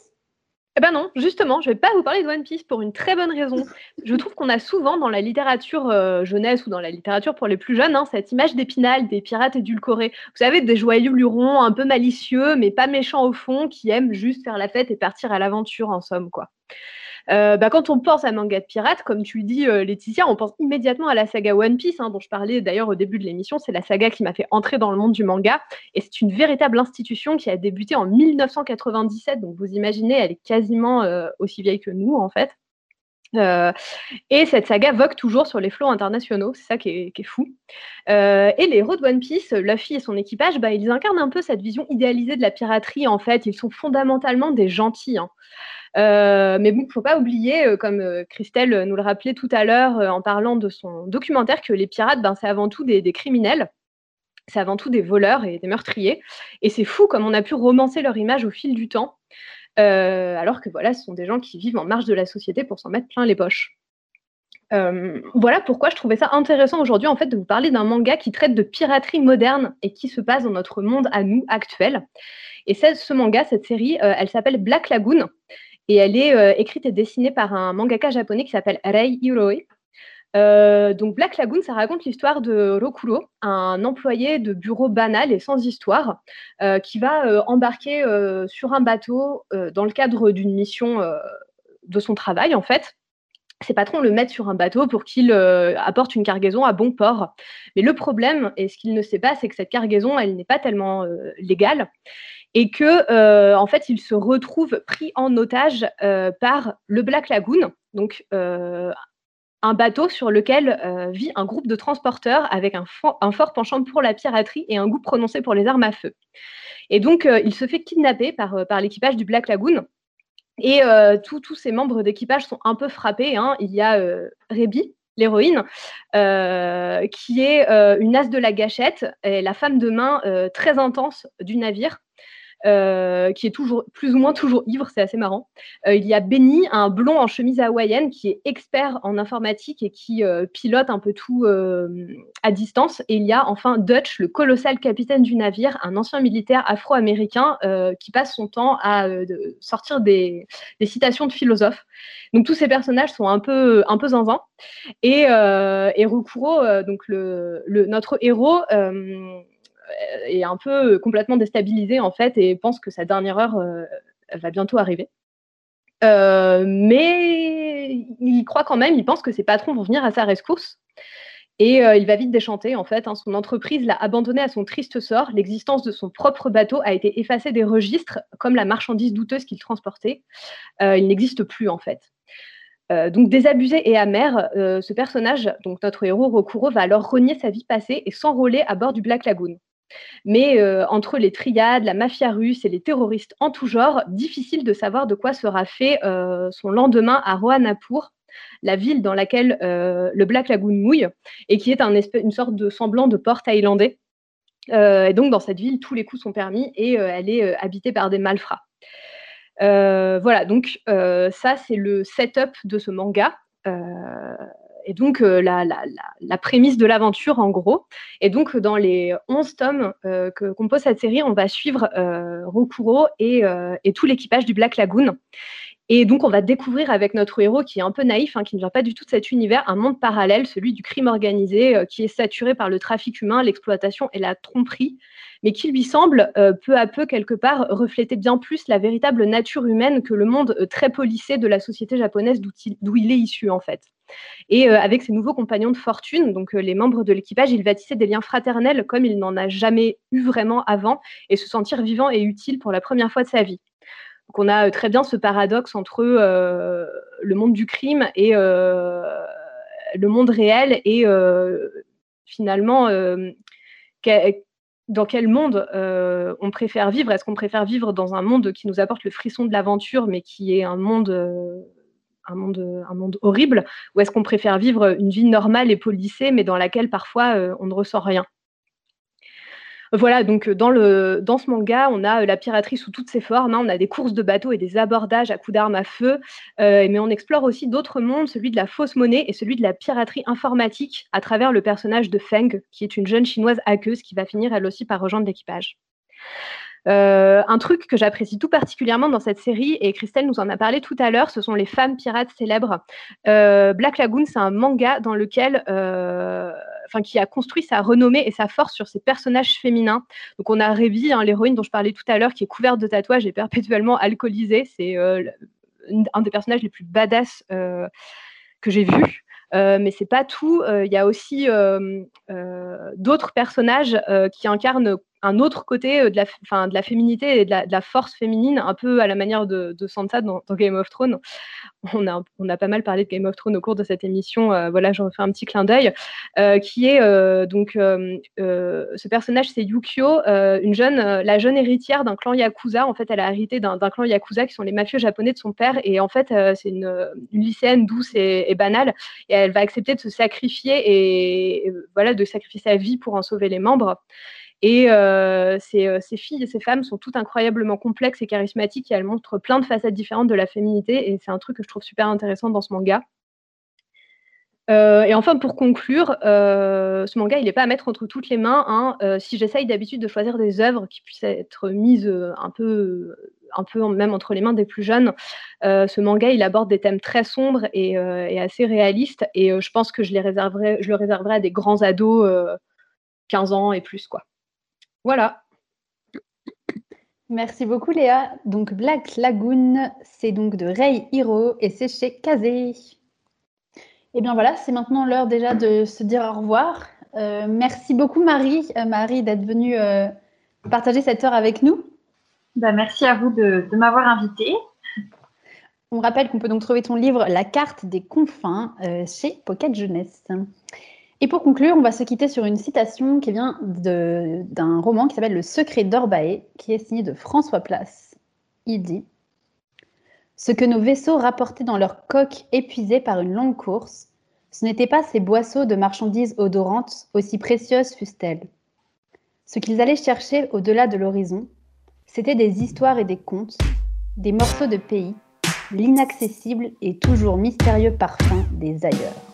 Eh ben non, justement, je vais pas vous parler de One Piece pour une très bonne raison. Je trouve qu'on a souvent dans la littérature euh, jeunesse ou dans la littérature pour les plus jeunes hein, cette image d'épinal des pirates édulcorés. Vous savez, des joyeux lurons un peu malicieux, mais pas méchants au fond, qui aiment juste faire la fête et partir à l'aventure en somme, quoi. Euh, bah, quand on pense à manga de pirates, comme tu dis, euh, Laetitia, on pense immédiatement à la saga One Piece, hein, dont je parlais d'ailleurs au début de l'émission. C'est la saga qui m'a fait entrer dans le monde du manga. Et c'est une véritable institution qui a débuté en 1997. Donc vous imaginez, elle est quasiment euh, aussi vieille que nous, en fait. Et cette saga vogue toujours sur les flots internationaux, c'est ça qui est, fou. Et les héros de One Piece, Luffy et son équipage, bah, ils incarnent un peu cette vision idéalisée de la piraterie. En fait, ils sont fondamentalement des gentils. hein. Euh, mais bon, il ne faut pas oublier, euh, comme euh, Christelle nous le rappelait tout à l'heure en parlant de son documentaire, que les pirates, ben, c'est avant tout des, criminels. C'est avant tout des voleurs et des meurtriers. Et c'est fou comme on a pu romancer leur image au fil du temps. Alors que voilà, ce sont des gens qui vivent en marge de la société pour s'en mettre plein les poches. Voilà pourquoi je trouvais ça intéressant aujourd'hui en fait de vous parler d'un manga qui traite de piraterie moderne et qui se passe dans notre monde à nous actuel. Et ce manga, cette série, elle s'appelle Black Lagoon et elle est euh, écrite et dessinée par un mangaka japonais qui s'appelle Rei Hiroi. Euh, donc Black Lagoon, ça raconte l'histoire de Rokuro, un employé de bureau banal et sans histoire, euh, qui va embarquer sur un bateau dans le cadre d'une mission de son travail en fait. Ses patrons le mettent sur un bateau pour qu'il apporte une cargaison à bon port. Mais le problème, et ce qu'il ne sait pas, c'est que cette cargaison, elle n'est pas tellement légale et que euh, en fait, il se retrouve pris en otage euh, par le Black Lagoon, donc euh, un bateau sur lequel vit un groupe de transporteurs avec un, fo- un fort penchant pour la piraterie et un goût prononcé pour les armes à feu. Et donc, il se fait kidnapper par, l'équipage du Black Lagoon. Et tous ces membres d'équipage sont un peu frappés. hein. Il y a Rebi, l'héroïne, qui est une as de la gâchette, et la femme de main très intense du navire. Euh, qui est toujours plus ou moins toujours ivre, c'est assez marrant. Euh, il y a Benny, un blond en chemise hawaïenne qui est expert en informatique et qui euh, pilote un peu tout à distance. Et il y a enfin Dutch, le colossal capitaine du navire, un ancien militaire afro-américain qui passe son temps à sortir des, citations de philosophes. Donc tous ces personnages sont un peu un peu zinzin. Et, et donc le, notre héros est un peu complètement déstabilisé en fait et pense que sa dernière heure euh, va bientôt arriver. Euh, mais il croit quand même, il pense que ses patrons vont venir à sa rescousse. Et il va vite déchanter, en fait. Hein. son entreprise l'a abandonné à son triste sort. L'existence de son propre bateau a été effacée des registres, comme la marchandise douteuse qu'il transportait. il n'existe plus, en fait. donc désabusé et amer, ce personnage, donc notre héros Rokuro, va alors renier sa vie passée et s'enrôler à bord du Black Lagoon. Mais euh, entre les triades, la mafia russe et les terroristes en tout genre, difficile de savoir de quoi sera fait euh, son lendemain à Rohanapur, la ville dans laquelle euh, le Black Lagoon mouille, et qui est un une sorte de semblant de port thaïlandais. et donc dans cette ville, tous les coups sont permis et elle est habitée par des malfrats. voilà, donc ça c'est le setup de ce manga et donc euh, la, prémisse de l'aventure en gros. Et donc dans les 11 tomes euh, que compose cette série, on va suivre euh, Rokuro et, tout l'équipage du Black Lagoon. Et donc, on va découvrir avec notre héros, qui est un peu naïf, hein, qui ne vient pas du tout de cet univers, un monde parallèle, celui du crime organisé, qui est saturé par le trafic humain, l'exploitation et la tromperie, mais qui lui semble peu à peu, quelque part, refléter bien plus la véritable nature humaine que le monde très policé de la société japonaise d'où il est issu, en fait. Et euh, avec ses nouveaux compagnons de fortune, donc euh, les membres de l'équipage, il va tisser des liens fraternels comme il n'en a jamais eu vraiment avant et se sentir vivant et utile pour la première fois de sa vie. Donc on a euh, très bien ce paradoxe entre le monde du crime et le monde réel et finalement dans quel monde on préfère vivre? Est-ce qu'on préfère vivre dans un monde qui nous apporte le frisson de l'aventure, mais qui est un monde horrible? Ou est-ce qu'on préfère vivre une vie normale et policée, mais dans laquelle parfois euh, on ne ressent rien? Voilà, donc dans, le, dans ce manga, on a euh, la piraterie sous toutes ses formes. Hein. on a des courses de bateaux et des abordages à coups d'armes à feu. Euh, mais on explore aussi d'autres mondes, celui de la fausse monnaie et celui de la piraterie informatique à travers le personnage de Feng, qui est une jeune chinoise hackeuse qui va finir elle aussi par rejoindre l'équipage. Euh, un truc que j'apprécie tout particulièrement dans cette série, et Christelle nous en a parlé tout à l'heure, ce sont les femmes pirates célèbres. Euh, Black Lagoon, c'est un manga dans lequel, euh, qui a construit sa renommée et sa force sur ses personnages féminins. Donc, on a Revi, hein, l'héroïne dont je parlais tout à l'heure, qui est couverte de tatouages et perpétuellement alcoolisée. C'est un des personnages les plus badass que j'ai vus. Euh, mais c'est pas tout. Il y a aussi d'autres personnages qui incarnent un autre côté euh, de la, de féminité et de la, force féminine, un peu à la manière de, Sansa dans, Game of Thrones. On a, pas mal parlé de Game of Thrones au cours de cette émission, euh, voilà, j'en fais un petit clin d'œil, euh, qui est donc ce personnage, c'est Yukio, une jeune, la jeune héritière d'un clan Yakuza. En fait, elle a hérité d'un clan Yakuza qui sont les mafieux japonais de son père, et en fait, c'est une, lycéenne douce et, banale, et elle va accepter de se sacrifier et voilà, de sacrifier sa vie pour en sauver les membres. Et euh, euh, ces, filles et ces femmes sont toutes incroyablement complexes et charismatiques et elles montrent plein de facettes différentes de la féminité. Et c'est un truc que je trouve super intéressant dans ce manga. Euh, et enfin, pour conclure, ce manga, il n'est pas à mettre entre toutes les mains. Hein. si j'essaye d'habitude de choisir des œuvres qui puissent être mises un peu, un peu même entre les mains des plus jeunes, ce manga, il aborde des thèmes très sombres et, assez réalistes. Et je pense que je, les je le réserverai à des grands ados, 15 ans et plus, quoi. Voilà. Merci beaucoup Léa. Donc Black Lagoon, c'est donc de Rei Hiro et c'est chez Kazé. Et eh bien voilà, c'est maintenant l'heure déjà de se dire au revoir. Euh, merci beaucoup Marie, euh, Marie d'être venue euh, partager cette heure avec nous. Bah, merci à vous de, de m'avoir invitée. On rappelle qu'on peut donc trouver ton livre La carte des confins chez Pocket Jeunesse. Et pour conclure, on va se quitter sur une citation qui vient d'un roman qui s'appelle Le secret d'Orbae, qui est signé de François Place. Il dit Ce que nos vaisseaux rapportaient dans leurs coques épuisées par une longue course, ce n'étaient pas ces boisseaux de marchandises odorantes, aussi précieuses fussent-elles. Ce qu'ils allaient chercher au-delà de l'horizon, c'était des histoires et des contes, des morceaux de pays, l'inaccessible et toujours mystérieux parfum des ailleurs.